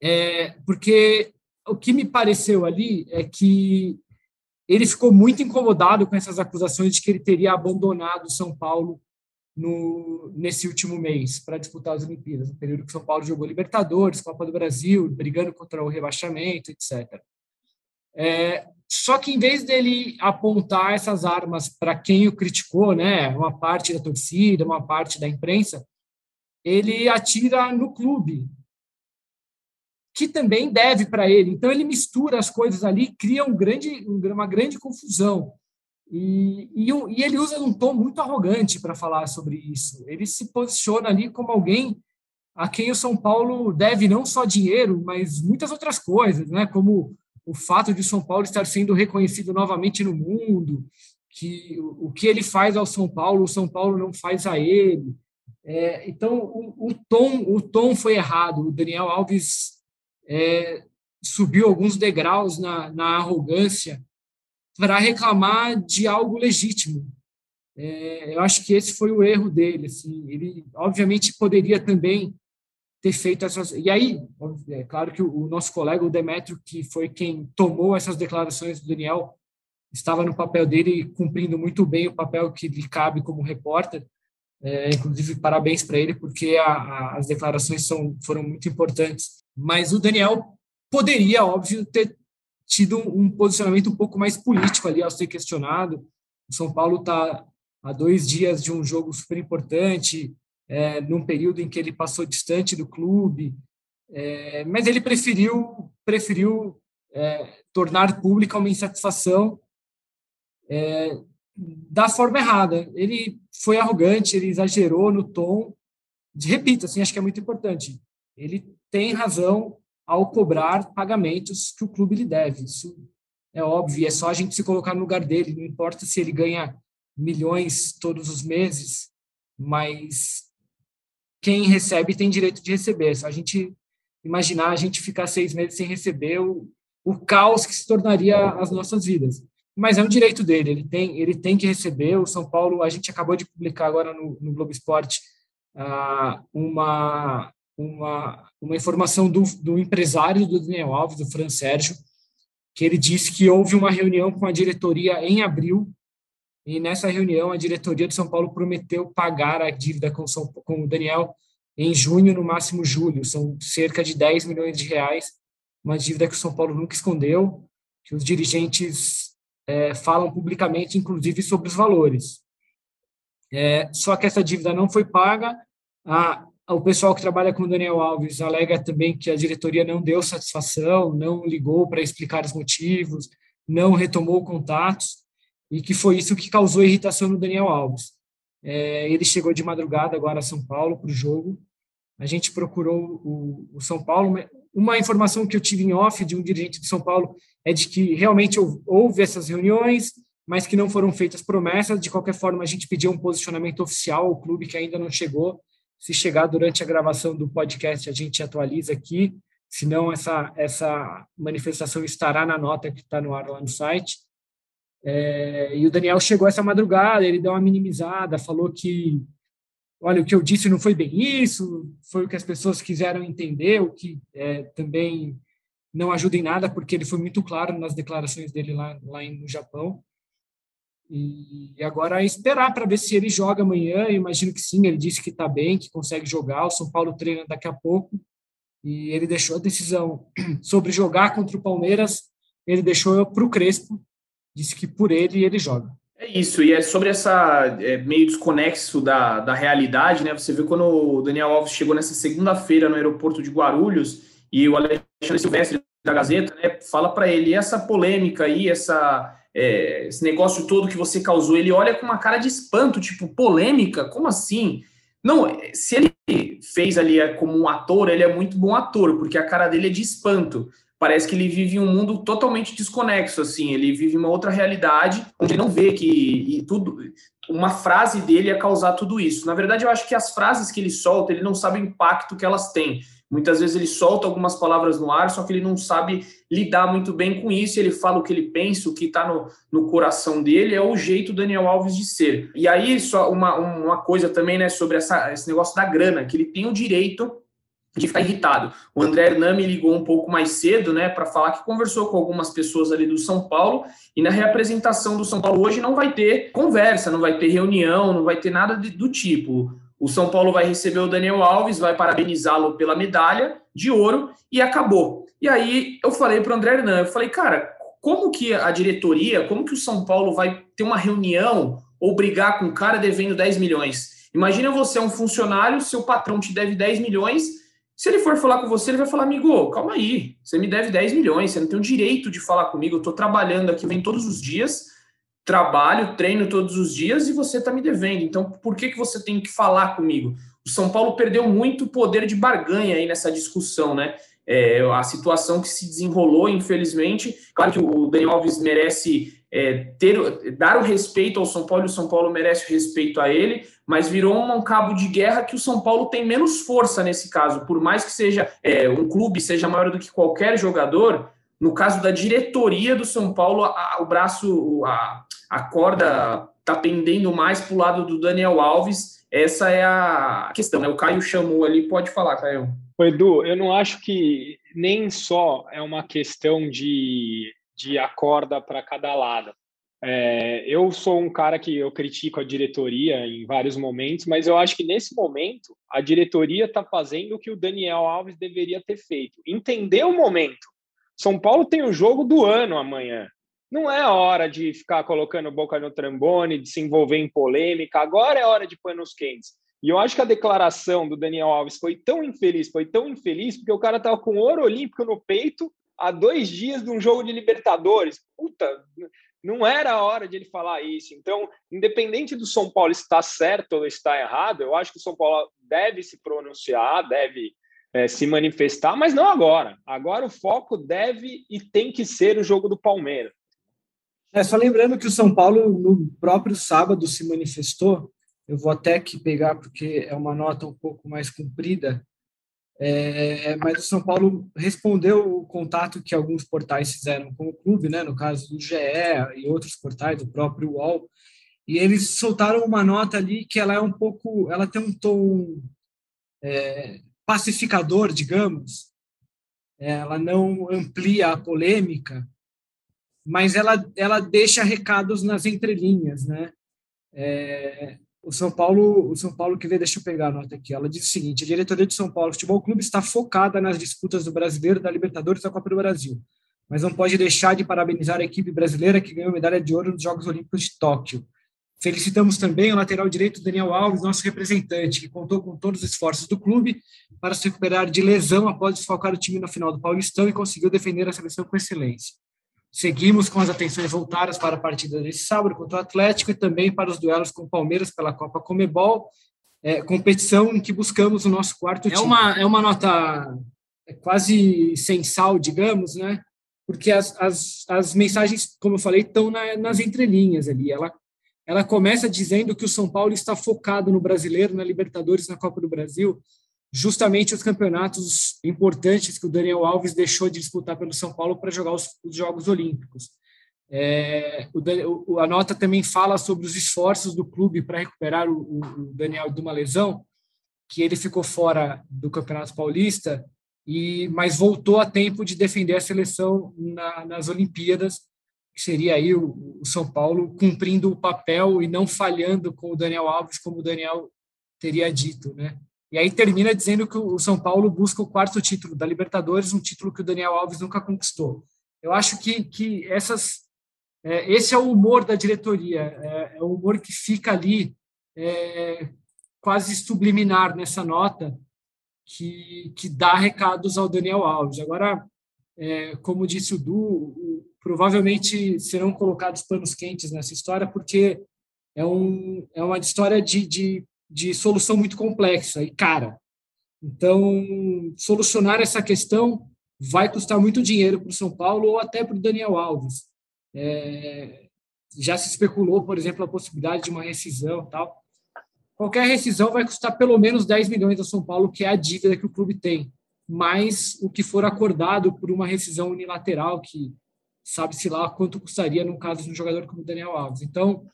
É, porque o que me pareceu ali é que ele ficou muito incomodado com essas acusações de que ele teria abandonado São Paulo no, nesse último mês para disputar as Olimpíadas, no período que São Paulo jogou Libertadores, Copa do Brasil, brigando contra o rebaixamento, etc. É, só que em vez dele apontar essas armas para quem o criticou, né, uma parte da torcida, uma parte da imprensa, ele atira no clube, que também deve para ele. Então ele mistura as coisas ali, cria um grande, uma grande confusão. E, e, e ele usa um tom muito arrogante para falar sobre isso. Ele se posiciona ali como alguém a quem o São Paulo deve não só dinheiro, mas muitas outras coisas, né? como o fato de o São Paulo estar sendo reconhecido novamente no mundo, que o, que ele faz ao São Paulo, o São Paulo não faz a ele. É, então, o, o, tom, o tom foi errado. O Daniel Alves é, subiu alguns degraus na, na arrogância para reclamar de algo legítimo. É, eu acho que esse foi o erro dele. Assim, ele, obviamente, poderia também ter feito essas. E aí, é claro que o, nosso colega, o Demetrio, que foi quem tomou essas declarações do Daniel, estava no papel dele, cumprindo muito bem o papel que lhe cabe como repórter. É, inclusive, parabéns para ele, porque a, a, as declarações são, foram muito importantes. Mas o Daniel poderia, óbvio, ter tido um posicionamento um pouco mais político ali ao ser questionado. O São Paulo está há dois dias de um jogo super importante, é, num período em que ele passou distante do clube, é, mas ele preferiu preferiu é, tornar pública uma insatisfação é, da forma errada. Ele foi arrogante, ele exagerou no tom. Repito, assim, acho que é muito importante. Ele tem razão ao cobrar pagamentos que o clube lhe deve. Isso é óbvio, é só a gente se colocar no lugar dele, não importa se ele ganha milhões todos os meses, mas quem recebe tem direito de receber. É só a gente imaginar a gente ficar seis meses sem receber o, o caos que se tornaria as nossas vidas. Mas é um direito dele, ele tem, ele tem que receber. O São Paulo, a gente acabou de publicar agora no, no Globo Esporte uh, uma, uma, uma informação do, do empresário do Daniel Alves, do Fran Sérgio, que ele disse que houve uma reunião com a diretoria em abril, e nessa reunião a diretoria de São Paulo prometeu pagar a dívida com, com o Daniel em junho, no máximo julho. São cerca de 10 milhões de reais, uma dívida que o São Paulo nunca escondeu, que os dirigentes é, falam publicamente, inclusive, sobre os valores. É, só que essa dívida não foi paga, a, o pessoal que trabalha com o Daniel Alves alega também que a diretoria não deu satisfação, não ligou para explicar os motivos, não retomou contatos, e que foi isso que causou irritação no Daniel Alves. É, ele chegou de madrugada agora a São Paulo para o jogo. A gente procurou o, o, São Paulo. Uma informação que eu tive em off de um dirigente de São Paulo é de que realmente houve essas reuniões, mas que não foram feitas promessas. De qualquer forma, a gente pediu um posicionamento oficial ao clube que ainda não chegou. Se chegar durante a gravação do podcast, a gente atualiza aqui. Senão, essa, essa manifestação estará na nota que está no ar lá no site. É, e o Daniel chegou essa madrugada, ele deu uma minimizada, falou que, olha, o que eu disse não foi bem isso, foi o que as pessoas quiseram entender, o que é, também não ajuda em nada, porque ele foi muito claro nas declarações dele lá, lá no Japão. E agora é esperar para ver se ele joga amanhã. Eu imagino que sim, ele disse que está bem, que consegue jogar. O São Paulo treina daqui a pouco. E ele deixou a decisão sobre jogar contra o Palmeiras, ele deixou para o Crespo. Disse que por ele ele joga. É isso, e é sobre essa é, meio desconexo da, da realidade, né? Você viu quando o Daniel Alves chegou nessa segunda-feira no aeroporto de Guarulhos e o Alexandre Silvestre da Gazeta né, fala para ele: essa polêmica aí, essa é, esse negócio todo que você causou, ele olha com uma cara de espanto, tipo, polêmica? Como assim? Não, se ele fez ali é, como um ator, ele é muito bom ator, porque a cara dele é de espanto. Parece que ele vive um mundo totalmente desconexo, assim, ele vive uma outra realidade, onde ele não vê que tudo, uma frase dele ia causar tudo isso. Na verdade, eu acho que as frases que ele solta, ele não sabe o impacto que elas têm. Muitas vezes ele solta algumas palavras no ar, só que ele não sabe lidar muito bem com isso. Ele fala o que ele pensa, o que está no, no coração dele, é o jeito Daniel Alves de ser. E aí, só uma, uma coisa também, né, sobre essa, esse negócio da grana, que ele tem o direito de ficar irritado. O André Hernan me ligou um pouco mais cedo, né, para falar que conversou com algumas pessoas ali do São Paulo e na reapresentação do São Paulo hoje não vai ter conversa, não vai ter reunião, não vai ter nada de, do tipo. O São Paulo vai receber o Daniel Alves, vai parabenizá-lo pela medalha de ouro e acabou. E aí eu falei para o André Hernan, eu falei, cara, como que a diretoria, como que o São Paulo vai ter uma reunião ou brigar com o cara devendo 10 milhões? Imagina você é um funcionário, seu patrão te deve 10 milhões, se ele for falar com você, ele vai falar, amigo, calma aí, você me deve 10 milhões, você não tem o direito de falar comigo, eu estou trabalhando aqui, vem todos os dias, trabalho, treino todos os dias e você está me devendo, então por que, que você tem que falar comigo? O São Paulo perdeu muito poder de barganha aí nessa discussão, né? é, a situação que se desenrolou, infelizmente. Claro que o Daniel Alves merece é, ter, dar o respeito ao São Paulo, o São Paulo merece respeito a ele, mas virou um cabo de guerra que o São Paulo tem menos força nesse caso. Por mais que seja é, um clube seja maior do que qualquer jogador, no caso da diretoria do São Paulo, a, o braço, a, a corda está pendendo mais para o lado do Daniel Alves. Essa é a questão. Né? O Caio chamou ali, pode falar, Caio. Edu, eu não acho que nem só é uma questão de, de acorda para cada lado. É, eu sou um cara que eu critico a diretoria em vários momentos, mas eu acho que nesse momento a diretoria está fazendo o que o Daniel Alves deveria ter feito. Entender o momento. São Paulo tem o jogo do ano amanhã. Não é hora de ficar colocando boca no trambone, de se envolver em polêmica. Agora é hora de panos quentes. E eu acho que a declaração do Daniel Alves foi tão infeliz, foi tão infeliz, porque o cara estava com ouro olímpico no peito há dois dias de um jogo de Libertadores. Puta, não era a hora de ele falar isso. Então, independente do São Paulo estar certo ou estar errado, eu acho que o São Paulo deve se pronunciar, deve é, se manifestar, mas não agora. Agora o foco deve e tem que ser o jogo do Palmeiras. É, só lembrando que o São Paulo, no próprio sábado, se manifestou. Eu vou até aqui pegar, porque é uma nota um pouco mais comprida, é, mas o São Paulo respondeu o contato que alguns portais fizeram com o clube, né, no caso do GE e outros portais, o próprio UOL, e eles soltaram uma nota ali que ela é um pouco, ela tem um tom é, pacificador, digamos, ela não amplia a polêmica, mas ela, ela deixa recados nas entrelinhas, né? É, o São Paulo, o São Paulo que vê, deixa eu pegar a nota aqui. Ela diz o seguinte: a diretoria de São Paulo Futebol Clube está focada nas disputas do Brasileiro, da Libertadores e da Copa do Brasil, mas não pode deixar de parabenizar a equipe brasileira que ganhou medalha de ouro nos Jogos Olímpicos de Tóquio. Felicitamos também o lateral direito Daniel Alves, nosso representante, que contou com todos os esforços do clube para se recuperar de lesão após desfalcar o time na final do Paulistão e conseguiu defender a seleção com excelência. Seguimos com as atenções voltadas para a partida desse sábado contra o Atlético e também para os duelos com o Palmeiras pela Copa Comebol, é, competição em que buscamos o nosso quarto é título. Uma, é uma nota é quase sensal, digamos, né? Porque as, as, as mensagens, como eu falei, estão na, nas entrelinhas ali. Ela, ela começa dizendo que o São Paulo está focado no brasileiro, na Libertadores, na Copa do Brasil, justamente os campeonatos importantes que o Daniel Alves deixou de disputar pelo São Paulo para jogar os, os, Jogos Olímpicos. É, o, a nota também fala sobre os esforços do clube para recuperar o, o, Daniel de uma lesão, que ele ficou fora do Campeonato Paulista, e mas voltou a tempo de defender a seleção na, nas Olimpíadas, que seria aí o, o São Paulo cumprindo o papel e não falhando com o Daniel Alves, como o Daniel teria dito, né? E aí termina dizendo que o São Paulo busca o quarto título da Libertadores, um título que o Daniel Alves nunca conquistou. Eu acho que, que essas, é, esse é o humor da diretoria, é, é o humor que fica ali é, quase subliminar nessa nota, que, que dá recados ao Daniel Alves. Agora, é, como disse o Du, provavelmente serão colocados panos quentes nessa história, porque é, um, é uma história de, de de solução muito complexa e cara. Então, solucionar essa questão vai custar muito dinheiro para o São Paulo ou até para o Daniel Alves. É, já se especulou, por exemplo, a possibilidade de uma rescisão tal. Qualquer rescisão vai custar pelo menos 10 milhões ao São Paulo, que é a dívida que o clube tem, mais o que for acordado por uma rescisão unilateral, que sabe-se lá quanto custaria no caso de um jogador como o Daniel Alves. Então,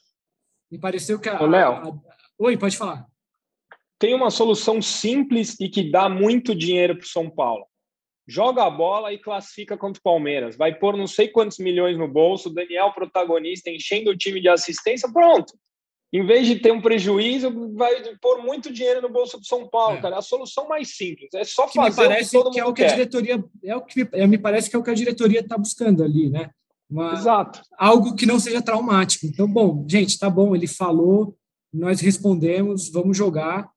me pareceu que a, Ô, a, Oi, pode falar. tem uma solução simples e que dá muito dinheiro para o São Paulo. Joga a bola e classifica contra o Palmeiras. Vai pôr não sei quantos milhões no bolso, Daniel protagonista, enchendo o time de assistência, pronto. Em vez de ter um prejuízo, vai pôr muito dinheiro no bolso do São Paulo, é. cara. É a solução mais simples. É só fazer me parece o que que é o que quer. a diretoria é o que me, é, me parece que é o que a diretoria está buscando ali, né? Uma, Exato. Algo que não seja traumático. Então, bom, gente, tá bom, ele falou, nós respondemos, vamos jogar.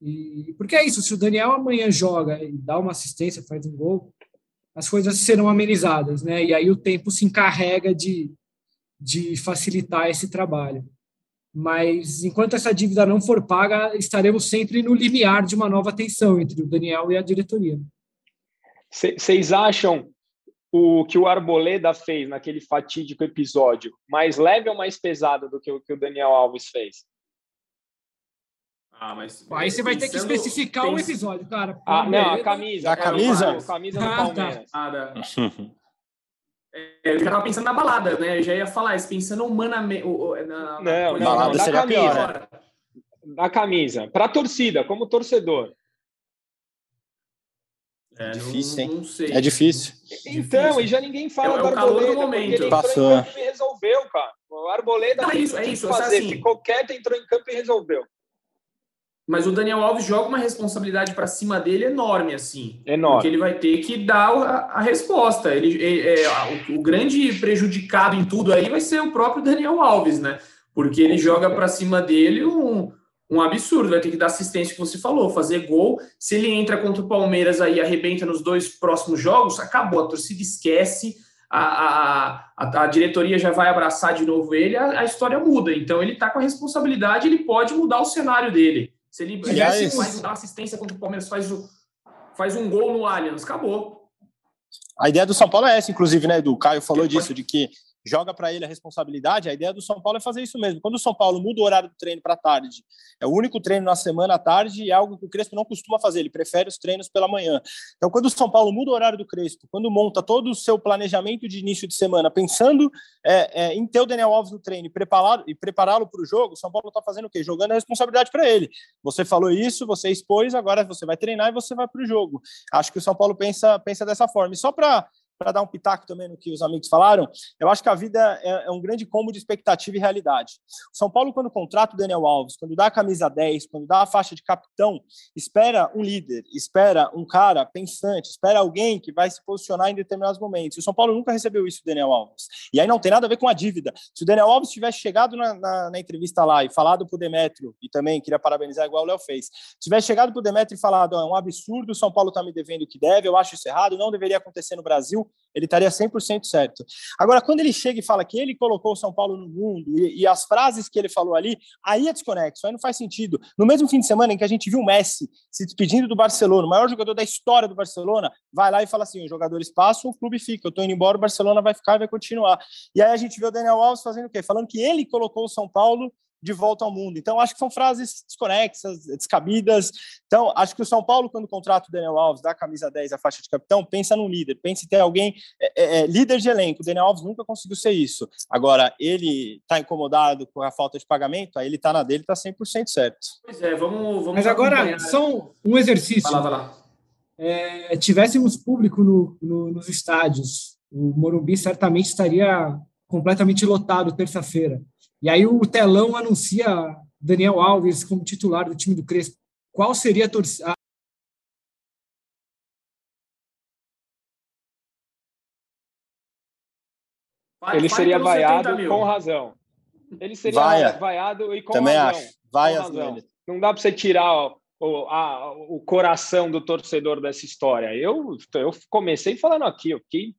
E, porque é isso, se o Daniel amanhã joga e dá uma assistência, faz um gol, as coisas serão amenizadas, né? E aí o tempo se encarrega de, de facilitar esse trabalho. Mas enquanto essa dívida não for paga, estaremos sempre no limiar de uma nova tensão entre o Daniel e a diretoria. Vocês acham o que o Arboleda fez naquele fatídico episódio mais leve ou mais pesado do que o que o Daniel Alves fez? Ah, mas aí você vai ter que especificar o um episódio, cara. Ah, não, a camisa. A camisa? A camisa do ah, tá. Palmeiras. Ah, tá. eu já tava pensando na balada, né? Eu já ia falar isso, pensando humanamente. Na, não, não, balada não, seria camisa. Pior? Na camisa. Para torcida, como torcedor. É, difícil, hein? Não sei. É difícil. Então, difícil. e já ninguém fala é, do Arboleda, do momento. ele Passou. entrou em campo e resolveu, cara. O Arboleda não, é isso, é isso. Fazer, assim, ficou quieto, entrou em campo e resolveu. Mas o Daniel Alves joga uma responsabilidade para cima dele enorme, assim. Enorme. Porque ele vai ter que dar a, a resposta. Ele, é, é, o, o, grande prejudicado em tudo aí vai ser o próprio Daniel Alves, né? Porque ele joga para cima dele um, um absurdo. Vai ter que dar assistência que você falou, fazer gol. Se ele entra contra o Palmeiras aí, arrebenta nos dois próximos jogos, acabou. A torcida esquece. A, a, a, diretoria já vai abraçar de novo ele, a, a história muda. Então ele está com a responsabilidade, ele pode mudar o cenário dele. Se ele Aliás, faz uma assistência contra o Palmeiras, faz, o, faz um gol no Allianz, acabou. A ideia do São Paulo é essa, inclusive, né, Edu? O Caio falou disso, de que joga para ele a responsabilidade. A ideia do São Paulo é fazer isso mesmo. Quando o São Paulo muda o horário do treino para tarde, é o único treino na semana à tarde e é algo que o Crespo não costuma fazer. Ele prefere os treinos pela manhã. Então, quando o São Paulo muda o horário do Crespo, quando monta todo o seu planejamento de início de semana, pensando é, é, em ter o Daniel Alves no treino e prepará-lo para o jogo, o São Paulo está fazendo o quê? Jogando a responsabilidade para ele. Você falou isso, você expôs, agora você vai treinar e você vai para o jogo. Acho que o São Paulo pensa, pensa dessa forma. E só para para dar um pitaco também no que os amigos falaram, eu acho que a vida é, é, um grande combo de expectativa e realidade. O São Paulo, quando contrata o Daniel Alves, quando dá a camisa 10, quando dá a faixa de capitão, espera um líder, espera um cara pensante, espera alguém que vai se posicionar em determinados momentos. O São Paulo nunca recebeu isso do Daniel Alves. E aí não tem nada a ver com a dívida. Se o Daniel Alves tivesse chegado na, na, na entrevista lá e falado para o Demetrio, e também queria parabenizar igual o Léo fez, tivesse chegado para o Demetrio e falado, é um absurdo, o São Paulo está me devendo o que deve, eu acho isso errado, não deveria acontecer no Brasil, ele estaria 100% certo. Agora, quando ele chega e fala que ele colocou o São Paulo no mundo e, e, as frases que ele falou ali, aí é desconexo, aí não faz sentido. No mesmo fim de semana em que a gente viu o Messi se despedindo do Barcelona, o maior jogador da história do Barcelona, vai lá e fala assim: os jogadores passam, o clube fica, eu estou indo embora, o Barcelona vai ficar e vai continuar. E aí a gente vê o Daniel Alves fazendo o quê? Falando que ele colocou o São Paulo de volta ao mundo. Então, acho que são frases desconexas, descabidas. Então, acho que o São Paulo, quando contrata o Daniel Alves, dá a camisa 10, a faixa de capitão, pensa num líder, pensa em ter alguém é, é, é líder de elenco. O Daniel Alves nunca conseguiu ser isso. Agora, ele está incomodado com a falta de pagamento, aí ele está na dele, está 100% certo. Pois é, vamos. vamos Mas agora, só um exercício. Vai lá, vai lá. É, tivéssemos público no, no, nos estádios, o Morumbi certamente estaria completamente lotado terça-feira. E aí o telão anuncia Daniel Alves como titular do time do Crespo. Qual seria a torcida? Ele seria vaiado com razão. Ele seria Vaia. vaiado e com Também razão. acho. Vai razão. Não dá para você tirar o, a, o coração do torcedor dessa história. Eu, eu comecei falando aqui, eu fiquei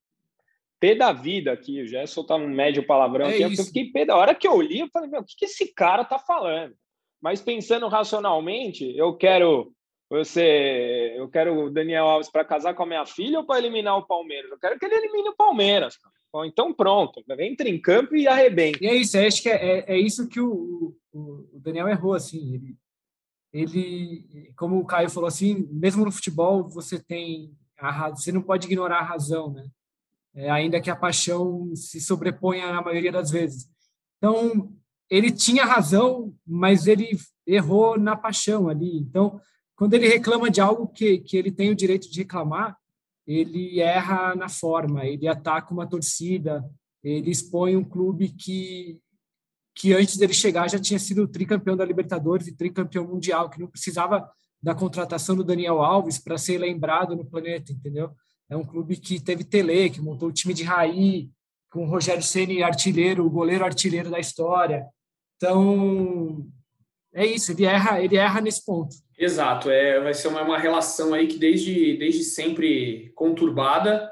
pé da vida aqui, já ia soltar um médio palavrão é aqui, eu fiquei pé da hora que eu li, eu falei, meu, o que, que esse cara tá falando? Mas pensando racionalmente, eu quero você, eu quero o Daniel Alves para casar com a minha filha ou para eliminar o Palmeiras? Eu quero que ele elimine o Palmeiras. Bom, então pronto, entra em campo e arrebenta. E é isso, acho que é, é, é isso que o, o, o, Daniel errou, assim, ele, ele, como o Caio falou assim, mesmo no futebol você tem a, você não pode ignorar a razão, né? É, ainda que a paixão se sobreponha na maioria das vezes. Então, ele tinha razão, mas ele errou na paixão ali. Então, quando ele reclama de algo que, que ele tem o direito de reclamar, ele erra na forma, ele ataca uma torcida, ele expõe um clube que, que antes dele chegar já tinha sido tricampeão da Libertadores e tricampeão mundial, que não precisava da contratação do Daniel Alves para ser lembrado no planeta, entendeu? É um clube que teve Tele, que montou o time de Raí, com o Rogério Ceni artilheiro, o goleiro artilheiro da história. Então, é isso, ele erra, ele erra nesse ponto. Exato, é, vai ser uma, uma relação aí que desde, desde sempre conturbada,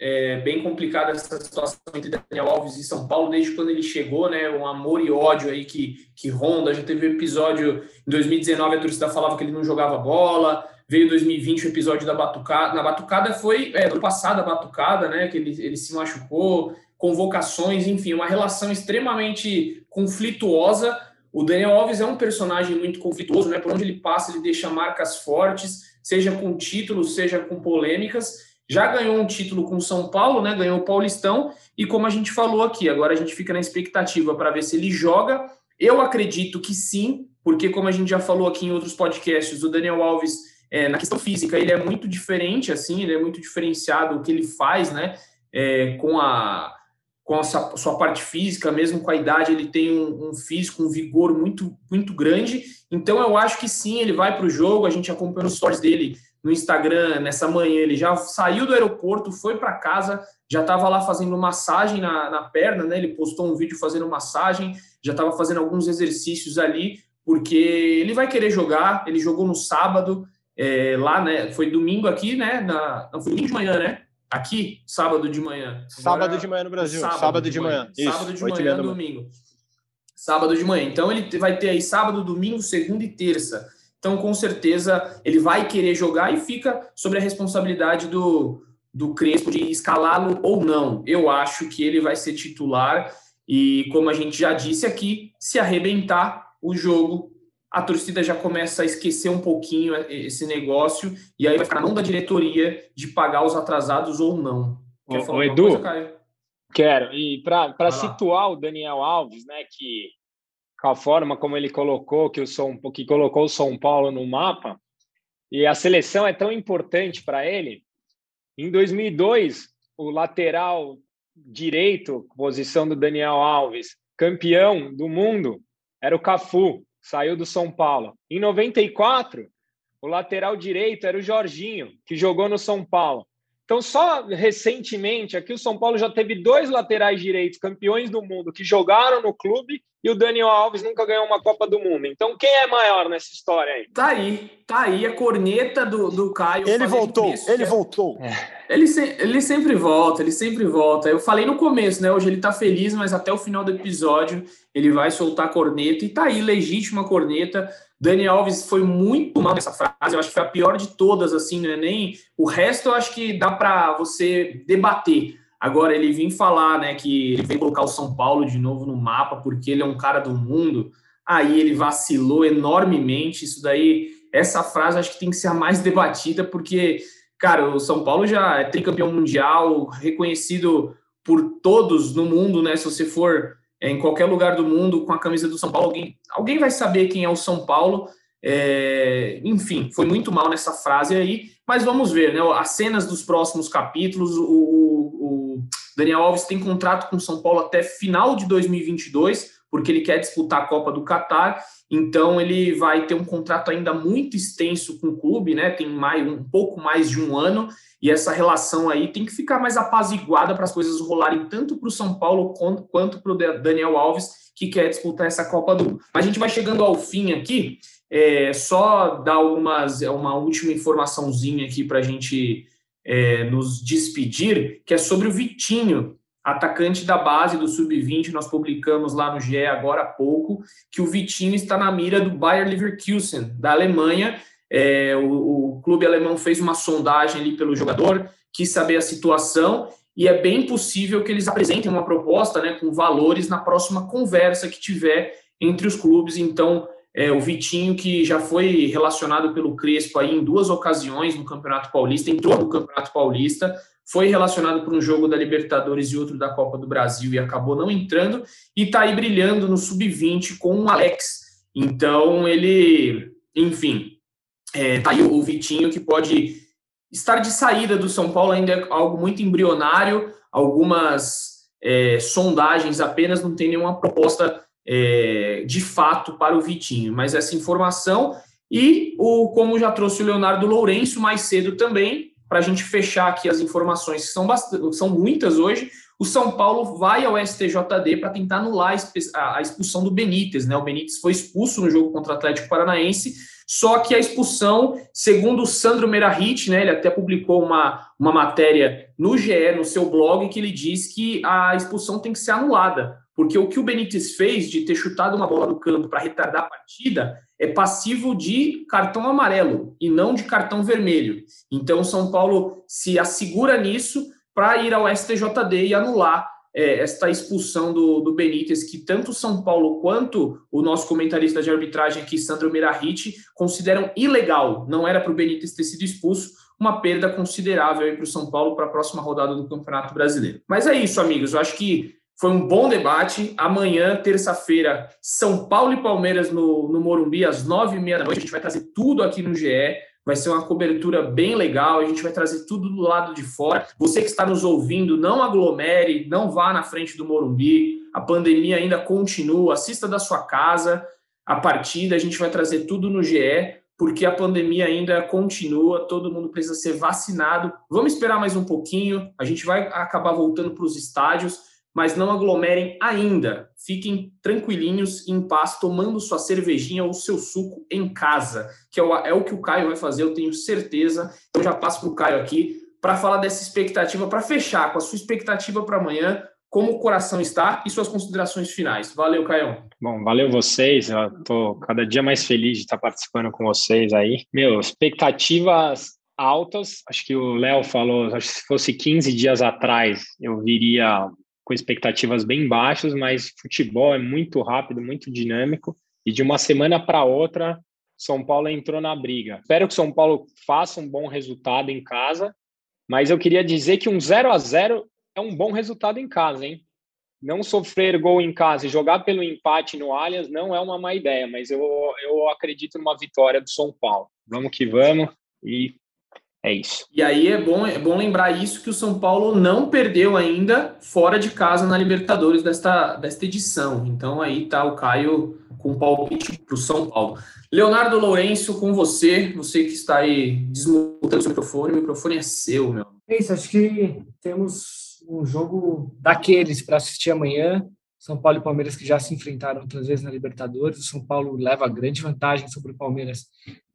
é bem complicada essa situação entre Daniel Alves e São Paulo, desde quando ele chegou, né? Um amor e ódio aí que, que ronda. Já teve um episódio em 2019, a torcida falava que ele não jogava bola. Veio 2020 o episódio da batucada. Na batucada foi é, ano passado a batucada, né? Que ele, ele se machucou, convocações, enfim, uma relação extremamente conflituosa. O Daniel Alves é um personagem muito conflituoso, né? Por onde ele passa, ele deixa marcas fortes, seja com títulos, seja com polêmicas já ganhou um título com São Paulo, né? Ganhou o Paulistão e como a gente falou aqui, agora a gente fica na expectativa para ver se ele joga. Eu acredito que sim, porque como a gente já falou aqui em outros podcasts, o Daniel Alves é, na questão física ele é muito diferente, assim, ele é muito diferenciado o que ele faz, né? É, com a com a sua, sua, parte física, mesmo com a idade, ele tem um, um, físico, um vigor muito muito grande. Então eu acho que sim, ele vai para o jogo. A gente acompanha os stories dele no Instagram nessa manhã. Ele já saiu do aeroporto, foi para casa, já estava lá fazendo massagem na, na perna, né? Ele postou um vídeo fazendo massagem, já estava fazendo alguns exercícios ali, porque ele vai querer jogar. Ele jogou no sábado, é, lá, né? Foi domingo aqui, né? Na, não, foi domingo de manhã, né? Aqui, sábado de manhã. sábado de manhã no Brasil. Sábado, sábado de, manhã. manhã. Sábado de manhã, domingo. Sábado de manhã. Então ele vai ter aí sábado, domingo, segunda e terça então, com certeza, ele vai querer jogar e fica sobre a responsabilidade do, do Crespo de escalá-lo ou não. Eu acho que ele vai ser titular e, como a gente já disse aqui, se arrebentar o jogo, a torcida já começa a esquecer um pouquinho esse negócio e aí vai ficar na mão da diretoria de pagar os atrasados ou não. Quer falar Edu, coisa, Caio? Quero. E para situar o Daniel Alves, né, que com a forma como ele colocou que o São que colocou o São Paulo no mapa e a seleção é tão importante para ele. Em 2002, o lateral direito, posição do Daniel Alves, campeão do mundo, era o Cafu, saiu do São Paulo. Em 94, o lateral direito era o Jorginho, que jogou no São Paulo. Então, só recentemente, aqui o São Paulo já teve dois laterais direitos campeões do mundo que jogaram no clube e o Daniel Alves nunca ganhou uma Copa do Mundo. Então, quem é maior nessa história aí? Tá aí, tá aí a corneta do, do Caio. Ele voltou, ele é... voltou. Ele, se... ele sempre volta, ele sempre volta. Eu falei no começo, né? Hoje ele tá feliz, mas até o final do episódio ele vai soltar a corneta e tá aí, legítima corneta. Daniel Alves foi muito mal nessa frase, eu acho que foi a pior de todas, assim, né? Nem o resto eu acho que dá para você debater. Agora, ele vir falar, né, que ele veio colocar o São Paulo de novo no mapa porque ele é um cara do mundo, aí ele vacilou enormemente. Isso daí, essa frase acho que tem que ser a mais debatida, porque, cara, o São Paulo já é tricampeão mundial, reconhecido por todos no mundo, né? Se você for é, em qualquer lugar do mundo com a camisa do São Paulo, alguém, alguém vai saber quem é o São Paulo. É, enfim, foi muito mal nessa frase aí, mas vamos ver, né? As cenas dos próximos capítulos. O, o Daniel Alves tem contrato com o São Paulo até final de 2022, porque ele quer disputar a Copa do Catar. Então ele vai ter um contrato ainda muito extenso com o clube, né? Tem mais um pouco mais de um ano e essa relação aí tem que ficar mais apaziguada para as coisas rolarem tanto para o São Paulo quanto para o Daniel Alves, que quer disputar essa Copa do. A gente vai chegando ao fim aqui, é, só dar algumas, uma última informaçãozinha aqui para a gente é, nos despedir, que é sobre o Vitinho, atacante da base do Sub-20. Nós publicamos lá no GE agora há pouco que o Vitinho está na mira do Bayer Leverkusen, da Alemanha, é, o, o, clube alemão fez uma sondagem ali pelo jogador, quis saber a situação e é bem possível que eles apresentem uma proposta né, com valores na próxima conversa que tiver entre os clubes. Então, é, o Vitinho, que já foi relacionado pelo Crespo aí em duas ocasiões no Campeonato Paulista, entrou no Campeonato Paulista, foi relacionado por um jogo da Libertadores e outro da Copa do Brasil e acabou não entrando, e está aí brilhando no Sub-20 com o Alex. Então, ele, enfim, é, tá aí o Vitinho que pode estar de saída do São Paulo, ainda é algo muito embrionário, algumas é, sondagens apenas, não tem nenhuma proposta é, de fato para o Vitinho, mas essa informação e o como já trouxe o Leonardo Lourenço mais cedo também, para a gente fechar aqui as informações, que são, bastante, são muitas hoje, o São Paulo vai ao STJD para tentar anular a expulsão do Benítez, né? O Benítez foi expulso no jogo contra o Atlético Paranaense, só que a expulsão, segundo o Sandro Merahit, né? Ele até publicou uma, uma matéria no GE, no seu blog, que ele diz que a expulsão tem que ser anulada, porque o que o Benítez fez de ter chutado uma bola no campo para retardar a partida é passivo de cartão amarelo e não de cartão vermelho. Então, o São Paulo se assegura nisso para ir ao STJD e anular é, esta expulsão do, do Benítez, que tanto São Paulo quanto o nosso comentarista de arbitragem aqui, Sandro Mirahit, consideram ilegal. Não era para o Benítez ter sido expulso, uma perda considerável para o São Paulo para a próxima rodada do Campeonato Brasileiro. Mas é isso, amigos. Eu acho que foi um bom debate. Amanhã, terça-feira, São Paulo e Palmeiras no, no Morumbi, às nove e meia da noite. A gente vai trazer tudo aqui no GE. Vai ser uma cobertura bem legal. A gente vai trazer tudo do lado de fora. Você que está nos ouvindo, não aglomere, não vá na frente do Morumbi. A pandemia ainda continua. Assista da sua casa a partida. A gente vai trazer tudo no GE porque a pandemia ainda continua, todo mundo precisa ser vacinado. Vamos esperar mais um pouquinho, a gente vai acabar voltando para os estádios, mas não aglomerem ainda. Fiquem tranquilinhos, em paz, tomando sua cervejinha ou seu suco em casa, que é o, é o que o Caio vai fazer, eu tenho certeza. Eu já passo para o Caio aqui para falar dessa expectativa, para fechar com a sua expectativa para amanhã, como o coração está e suas considerações finais. Valeu, Caio. Bom, valeu vocês. Eu tô cada dia mais feliz de estar participando com vocês aí. Meu, expectativas altas. Acho que o Léo falou, acho que se fosse 15 dias atrás, eu viria com expectativas bem baixas, mas futebol é muito rápido, muito dinâmico e de uma semana para outra São Paulo entrou na briga. Espero que São Paulo faça um bom resultado em casa, mas eu queria dizer que um 0 a 0 é um bom resultado em casa, hein? Não sofrer gol em casa e jogar pelo empate no Allianz não é uma má ideia, mas eu, eu acredito numa vitória do São Paulo. Vamos que vamos e é isso. E aí é bom, é bom lembrar isso que o São Paulo não perdeu ainda fora de casa na Libertadores desta, desta edição. Então aí tá o Caio com palpite para o São Paulo. Leonardo Lourenço, com você, você que está aí desmutando seu microfone, o microfone é seu, meu. É isso, acho que temos um jogo daqueles para assistir amanhã. São Paulo e Palmeiras que já se enfrentaram outras vezes na Libertadores. O São Paulo leva grande vantagem sobre o Palmeiras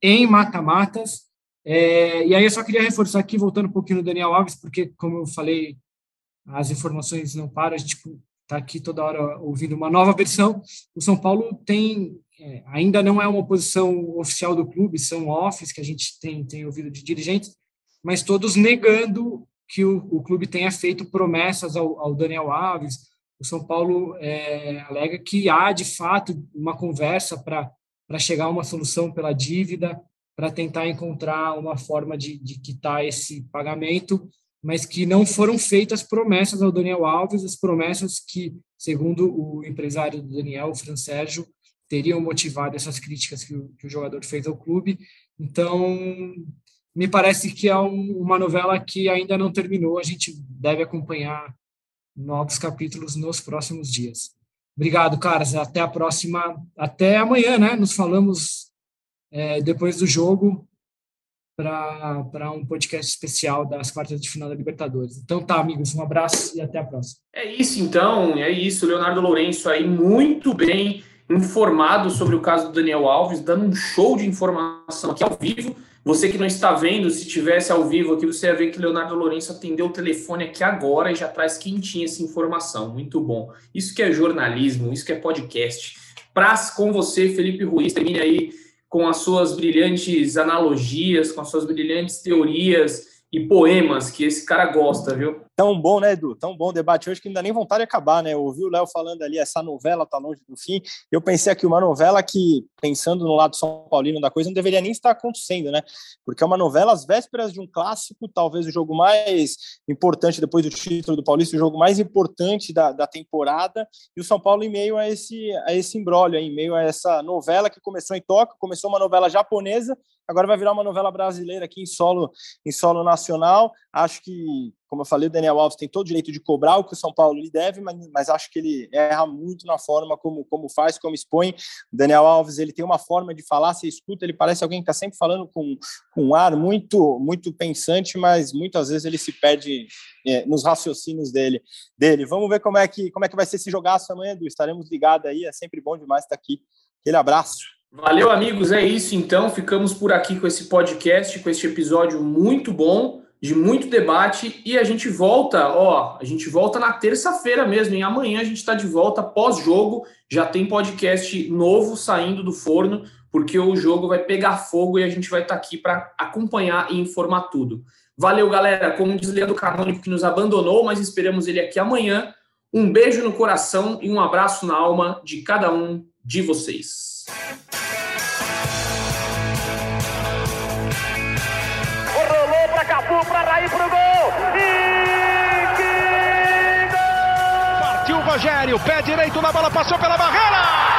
em mata-matas. É, e aí eu só queria reforçar aqui, voltando um pouquinho no Daniel Alves, porque, como eu falei, as informações não param, a gente está aqui toda hora ouvindo uma nova versão. O São Paulo tem, é, ainda não é uma posição oficial do clube, são offs que a gente tem, tem ouvido de dirigentes, mas todos negando que o, o clube tenha feito promessas ao, ao Daniel Alves. O São Paulo é, alega que há, de fato, uma conversa para chegar a uma solução pela dívida, para tentar encontrar uma forma de, de quitar esse pagamento, mas que não foram feitas promessas ao Daniel Alves, as promessas que, segundo o empresário do Daniel, o Fran Sérgio, teriam motivado essas críticas que o, que o jogador fez ao clube. Então, me parece que é um, uma novela que ainda não terminou, a gente deve acompanhar novos capítulos nos próximos dias. Obrigado, caras. Até a próxima. Até amanhã, né? Nos falamos é, depois do jogo para um podcast especial das quartas de final da Libertadores. Então tá, amigos, um abraço e até a próxima. É isso então, é isso. Leonardo Lourenço aí muito bem informado sobre o caso do Daniel Alves, dando um show de informação aqui ao vivo. Você que não está vendo, se tivesse ao vivo aqui, você ia ver que Leonardo Lourenço atendeu o telefone aqui agora e já traz quentinha essa informação. Muito bom. Isso que é jornalismo, isso que é podcast. Praz com você, Felipe Ruiz, termine aí com as suas brilhantes analogias, com as suas brilhantes teorias e poemas que esse cara gosta, viu? Tão bom, né, Edu? Tão bom o debate hoje que dá nem vontade de acabar, né? Eu ouvi o Léo falando ali, essa novela tá longe do fim. Eu pensei aqui, uma novela que, pensando no lado São Paulino da coisa, não deveria nem estar acontecendo, né? Porque é uma novela às vésperas de um clássico, talvez o jogo mais importante depois do título do Paulista, o jogo mais importante da, da temporada, e o São Paulo em meio a esse, a esse embrólio, em meio a essa novela que começou em Tóquio, começou uma novela japonesa, agora vai virar uma novela brasileira aqui em solo, em solo nacional. Acho que como eu falei, o Daniel Alves tem todo o direito de cobrar o que o São Paulo lhe deve, mas, mas acho que ele erra muito na forma como, como faz, como expõe. O Daniel Alves ele tem uma forma de falar, você escuta, ele parece alguém que está sempre falando com, com um ar muito, muito pensante, mas muitas vezes ele se perde é, nos raciocínios dele, dele. Vamos ver como é que, como é que vai ser esse jogaço amanhã, Edu. Estaremos ligados aí, é sempre bom demais estar aqui. Aquele abraço. Valeu, amigos. É isso então. Ficamos por aqui com esse podcast, com este episódio muito bom de muito debate e a gente volta, ó, a gente volta na terça-feira mesmo, em amanhã a gente está de volta pós-jogo, já tem podcast novo saindo do forno, porque o jogo vai pegar fogo e a gente vai estar tá aqui para acompanhar e informar tudo. Valeu, galera, como diz Leandro Canônico que nos abandonou, mas esperamos ele aqui amanhã. Um beijo no coração e um abraço na alma de cada um de vocês. Raí pro gol. E que gol! Partiu o Rogério, pé direito na bola, passou pela barreira.